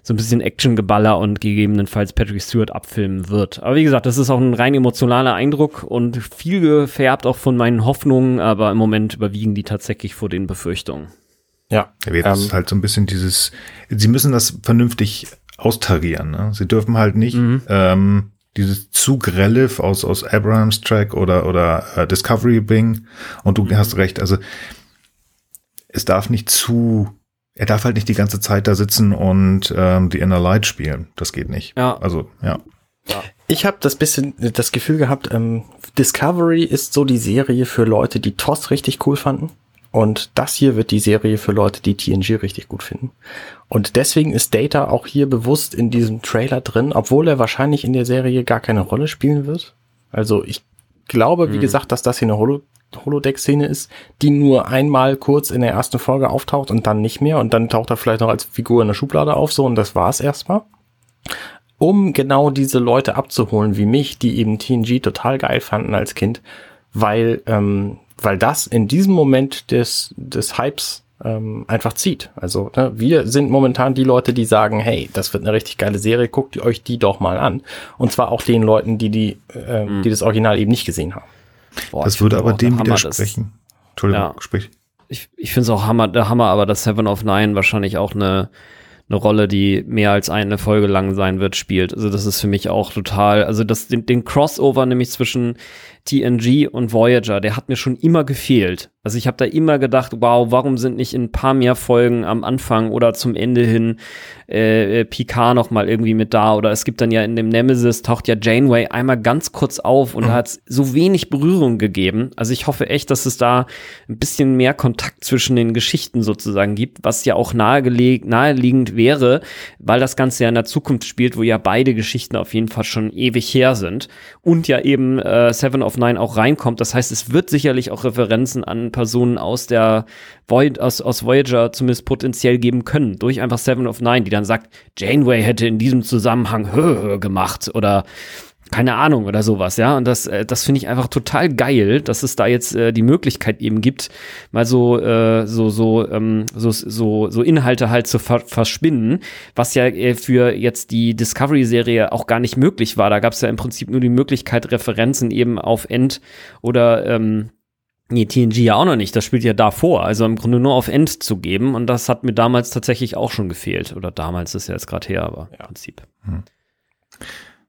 so ein bisschen Actiongeballer und gegebenenfalls Patrick Stewart abfilmen wird. Aber wie gesagt, das ist auch ein rein emotionaler Eindruck und viel gefärbt auch von meinen Hoffnungen, aber im Moment überwiegen die tatsächlich vor den Befürchtungen. Ja, jetzt ähm, ist halt so ein bisschen dieses, sie müssen das vernünftig austarieren. Ne? Sie dürfen halt nicht mhm. ähm, dieses zu grelle aus, aus Abrahams Track oder, oder äh, Discovery Bing. Und du mhm. hast recht, also es darf nicht zu er darf halt nicht die ganze Zeit da sitzen und ähm, die Inner Light spielen. Das geht nicht. Ja. Also, ja. ja. Ich habe das bisschen das Gefühl gehabt, ähm, Discovery ist so die Serie für Leute, die TOS richtig cool fanden. Und das hier wird die Serie für Leute, die TNG richtig gut finden. Und deswegen ist Data auch hier bewusst in diesem Trailer drin, obwohl er wahrscheinlich in der Serie gar keine Rolle spielen wird. Also ich glaube, wie mhm. gesagt, dass das hier eine Holo Holodeck-Szene ist, die nur einmal kurz in der ersten Folge auftaucht und dann nicht mehr und dann taucht er vielleicht noch als Figur in der Schublade auf, so und das war's erstmal. Um genau diese Leute abzuholen wie mich, die eben TNG total geil fanden als Kind, weil, ähm, weil das in diesem Moment des, des Hypes ähm, einfach zieht. Also ne, wir sind momentan die Leute, die sagen, hey, das wird eine richtig geile Serie, guckt euch die doch mal an. Und zwar auch den Leuten, die die, äh, mhm. die das Original eben nicht gesehen haben. Boah, das würde aber dem widersprechen. Entschuldigung, ja. sprich. Ich, ich finde es auch Hammer, der Hammer, aber dass Seven of Nine wahrscheinlich auch eine eine Rolle, die mehr als eine Folge lang sein wird, spielt. Also das ist für mich auch total, also das, den, den Crossover nämlich zwischen TNG und Voyager, der hat mir schon immer gefehlt. Also ich habe da immer gedacht, wow, warum sind nicht in ein paar mehr Folgen am Anfang oder zum Ende hin äh, äh, Picard noch mal irgendwie mit da oder es gibt dann ja in dem Nemesis taucht ja Janeway einmal ganz kurz auf und mhm. da hat so wenig Berührung gegeben. Also ich hoffe echt, dass es da ein bisschen mehr Kontakt zwischen den Geschichten sozusagen gibt, was ja auch naheliegend wäre, weil das Ganze ja in der Zukunft spielt, wo ja beide Geschichten auf jeden Fall schon ewig her sind und ja eben äh, Seven of Nine auch reinkommt. Das heißt, es wird sicherlich auch Referenzen an Personen aus der Voy aus, aus Voyager zumindest potenziell geben können, durch einfach Seven of Nine, die dann sagt, Janeway hätte in diesem Zusammenhang hö, hö gemacht oder keine Ahnung oder sowas, ja. Und das, äh, das finde ich einfach total geil, dass es da jetzt äh, die Möglichkeit eben gibt, mal so, äh, so, so, ähm, so, so, so Inhalte halt zu ver verspinnen, was ja äh, für jetzt die Discovery-Serie auch gar nicht möglich war. Da gab es ja im Prinzip nur die Möglichkeit, Referenzen eben auf End oder ähm, Nee, TNG ja auch noch nicht. Das spielt ja davor. Also im Grunde nur auf End zu geben. Und das hat mir damals tatsächlich auch schon gefehlt. Oder damals ist ja jetzt gerade her, aber ja. im Prinzip. Hm.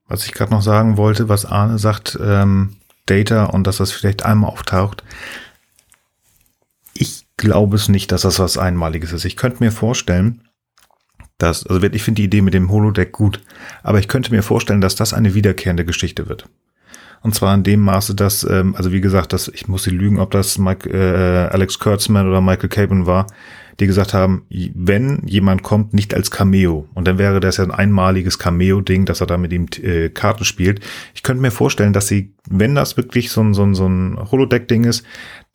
Was ich gerade noch sagen wollte, was Arne sagt, ähm, Data und dass das vielleicht einmal auftaucht. Ich glaube es nicht, dass das was Einmaliges ist. Ich könnte mir vorstellen, dass, also ich finde die Idee mit dem Holodeck gut, aber ich könnte mir vorstellen, dass das eine wiederkehrende Geschichte wird. Und zwar in dem Maße, dass, ähm, also wie gesagt, dass ich muss sie lügen, ob das Mike, äh, Alex Kurtzman oder Michael Caban war, die gesagt haben, wenn jemand kommt, nicht als Cameo. Und dann wäre das ja ein einmaliges Cameo-Ding, dass er da mit ihm äh, Karten spielt. Ich könnte mir vorstellen, dass sie, wenn das wirklich so ein, so ein, so ein Holodeck-Ding ist,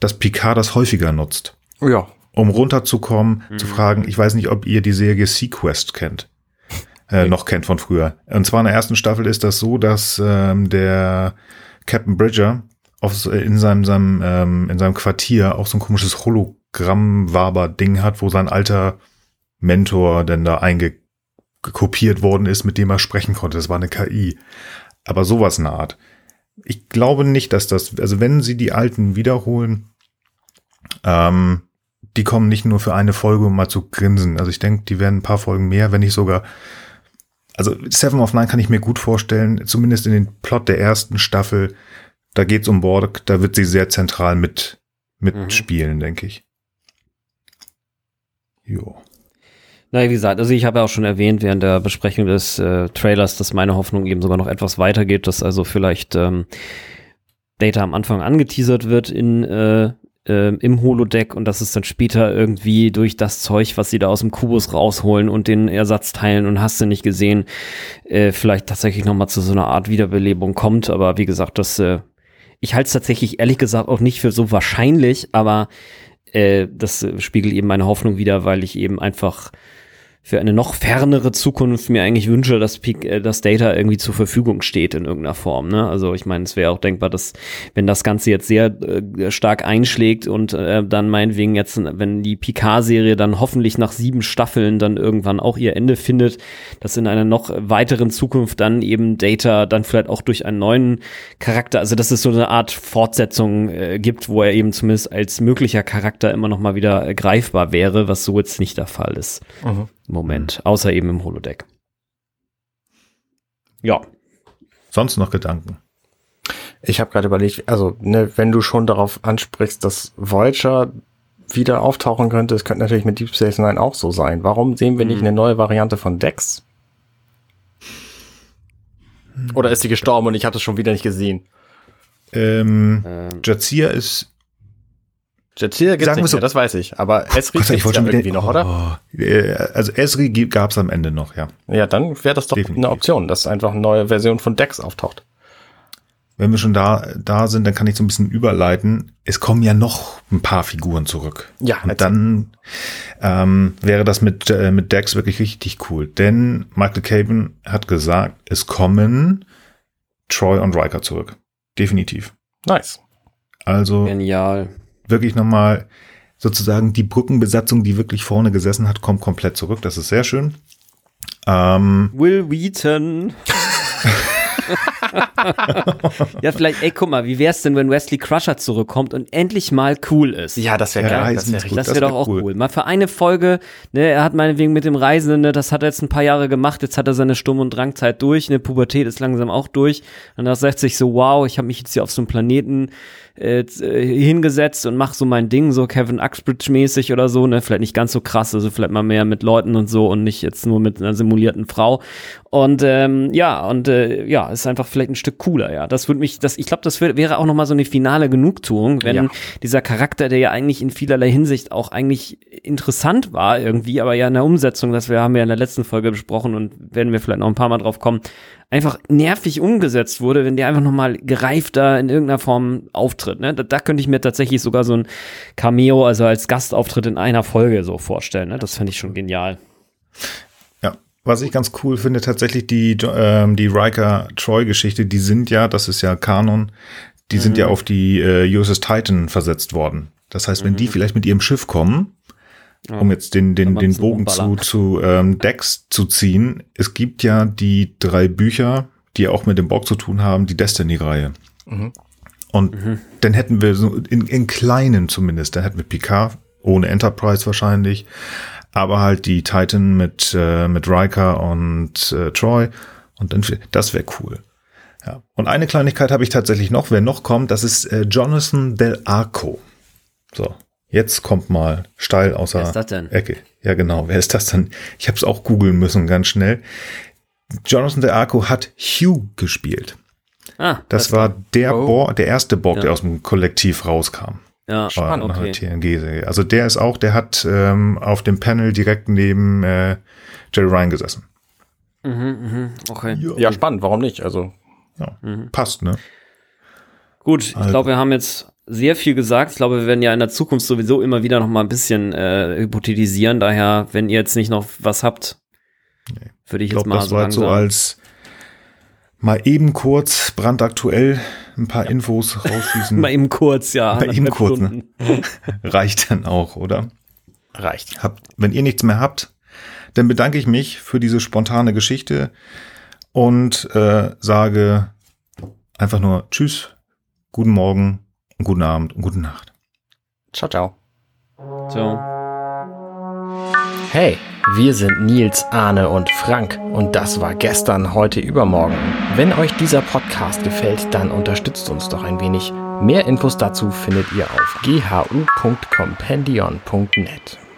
dass Picard das häufiger nutzt. Ja. Um runterzukommen, mhm. zu fragen, ich weiß nicht, ob ihr die Serie Sequest kennt. Äh, noch kennt von früher. Und zwar in der ersten Staffel ist das so, dass ähm, der Captain Bridger auf, in seinem, seinem, ähm, in seinem Quartier auch so ein komisches Hologramm-Waber-Ding hat, wo sein alter Mentor denn da eingekopiert worden ist, mit dem er sprechen konnte. Das war eine KI. Aber sowas in der Art. Ich glaube nicht, dass das, also wenn sie die alten wiederholen, ähm, die kommen nicht nur für eine Folge, um mal zu grinsen. Also ich denke, die werden ein paar Folgen mehr, wenn nicht sogar also Seven of Nine kann ich mir gut vorstellen, zumindest in den Plot der ersten Staffel, da geht's um Borg, da wird sie sehr zentral mit mitspielen, mhm. denke ich. Jo. Na, wie gesagt, also ich habe ja auch schon erwähnt während der Besprechung des äh, Trailers, dass meine Hoffnung eben sogar noch etwas weitergeht, dass also vielleicht ähm, Data am Anfang angeteasert wird in äh, äh, im Holodeck und dass es dann später irgendwie durch das Zeug, was sie da aus dem Kubus rausholen und den Ersatzteilen und hast du nicht gesehen, äh, vielleicht tatsächlich nochmal zu so einer Art Wiederbelebung kommt. Aber wie gesagt, das, äh, ich halte es tatsächlich ehrlich gesagt auch nicht für so wahrscheinlich, aber äh, das spiegelt eben meine Hoffnung wieder, weil ich eben einfach für eine noch fernere Zukunft mir eigentlich wünsche, dass, Peak, äh, das Data irgendwie zur Verfügung steht in irgendeiner Form. Ne? Also ich meine, es wäre auch denkbar, dass wenn das Ganze jetzt sehr äh, stark einschlägt und äh, dann meinetwegen jetzt, wenn die Picard-Serie dann hoffentlich nach sieben Staffeln dann irgendwann auch ihr Ende findet, dass in einer noch weiteren Zukunft dann eben Data dann vielleicht auch durch einen neuen Charakter, also dass es so eine Art Fortsetzung äh, gibt, wo er eben zumindest als möglicher Charakter immer noch mal wieder äh, greifbar wäre, was so jetzt nicht der Fall ist. Mhm. Moment, mhm. außer eben im Holodeck. Ja. Sonst noch Gedanken? Ich habe gerade überlegt, also ne, wenn du schon darauf ansprichst, dass Voyager wieder auftauchen könnte, es könnte natürlich mit Deep Space Nine auch so sein. Warum sehen wir nicht mhm. eine neue Variante von Dex? Oder ist sie gestorben und ich habe es schon wieder nicht gesehen? Ähm, ähm. Jazia ist Jetzia gibt's Sagen nicht so. mehr, das weiß ich. Aber Esri Gott, gibt's ja irgendwie noch, oder? Oh, also Esri gab's am Ende noch, ja. Ja, dann wäre das doch Definitiv. eine Option, dass einfach eine neue Version von Dex auftaucht. wenn wir schon da, da sind, dann kann ich so ein bisschen überleiten. Es kommen ja noch ein paar Figuren zurück. Ja, Und dann ähm, wäre das mit, äh, mit Dex wirklich richtig cool. Denn Michael Caven hat gesagt, es kommen Troy und Riker zurück. Definitiv. Nice. Also Genial. Wirklich nochmal sozusagen die Brückenbesatzung, die wirklich vorne gesessen hat, kommt komplett zurück. Das ist sehr schön. Ähm, Will Wheaton. ja, vielleicht, ey, guck mal, wie wär's denn, wenn Wesley Crusher zurückkommt und endlich mal cool ist? Ja, das wäre Ja, geil. Das wäre wäre wär doch auch cool. cool. Mal für eine Folge, ne, er hat meinetwegen mit dem Reisenden, ne, das hat er jetzt ein paar Jahre gemacht, jetzt hat er seine Sturm- und Drangzeit durch, eine Pubertät ist langsam auch durch. Und da sagt sich so, wow, ich habe mich jetzt hier auf so einem Planeten äh, hingesetzt und mach so mein Ding, so Kevin Uxbridge-mäßig oder so, ne, vielleicht nicht ganz so krass, also vielleicht mal mehr mit Leuten und so und nicht jetzt nur mit einer simulierten Frau. Und ähm, ja, und äh, ja, ist einfach vielleicht ein Stück cooler, ja. Das würde mich, das, ich glaube, das wär, wäre auch nochmal so eine finale Genugtuung, wenn Ja. dieser Charakter, der ja eigentlich in vielerlei Hinsicht auch eigentlich interessant war irgendwie, aber ja in der Umsetzung, das wir haben ja in der letzten Folge besprochen und werden wir vielleicht noch ein paar Mal drauf kommen, einfach nervig umgesetzt wurde, wenn der einfach nochmal gereifter in irgendeiner Form auftritt. Ne? Da, da könnte ich mir tatsächlich sogar so ein Cameo, also als Gastauftritt in einer Folge so vorstellen. Ne? Das fände ich schon genial. Ja, was ich ganz cool finde, tatsächlich die, ähm, die Riker-Troy-Geschichte, die sind ja, das ist ja Kanon, die sind ja auf die äh, USS Titan versetzt worden. Das heißt, wenn die vielleicht mit ihrem Schiff kommen, um jetzt den, den, den Bogen zu, zu ähm, Dex zu ziehen, es gibt ja die drei Bücher, die auch mit dem Borg zu tun haben, die Destiny-Reihe. Und dann hätten wir so in, in kleinen zumindest, dann hätten wir Picard ohne Enterprise wahrscheinlich, aber halt die Titan mit äh, mit Riker und äh, Troy und dann das wäre cool. Ja. Und eine Kleinigkeit habe ich tatsächlich noch, wer noch kommt, das ist äh, Jonathan Del Arco. So, jetzt kommt mal steil außer Wer ist das denn? Ecke. Ja, genau. Wer ist das denn? Ich habe es auch googeln müssen ganz schnell. Jonathan Del Arco hat Hugh gespielt. Ah, Das war der Oh. Borg, der erste Borg, Ja. der aus dem Kollektiv rauskam. ja, Spannend. Nach okay. der TNG-Serie. Also der ist auch, der hat ähm, auf dem Panel direkt neben äh, Jerry Ryan gesessen. Mhm, mhm, okay. Ja, spannend. Warum nicht? Also, Ja. Mhm. Passt, ne? Gut, ich Also- glaube, wir haben jetzt sehr viel gesagt. Ich glaube, wir werden ja in der Zukunft sowieso immer wieder noch mal ein bisschen äh, hypothetisieren. Daher, wenn ihr jetzt nicht noch was habt, würde ich Ich jetzt glaube, mal das so war jetzt so als mal eben kurz brandaktuell ein paar Infos rausschießen. mal eben kurz, ja. Mal eben kurz, ne? Reicht dann auch, oder? reicht. Habt, wenn ihr nichts mehr habt, dann bedanke ich mich für diese spontane Geschichte und äh, sage einfach nur Tschüss, guten Morgen, und guten Abend und gute Nacht. Ciao, ciao. So. Hey, wir sind Nils, Arne und Frank und das war gestern, heute, übermorgen. Wenn euch dieser Podcast gefällt, dann unterstützt uns doch ein wenig. Mehr Infos dazu findet ihr auf ghu.compendion.net.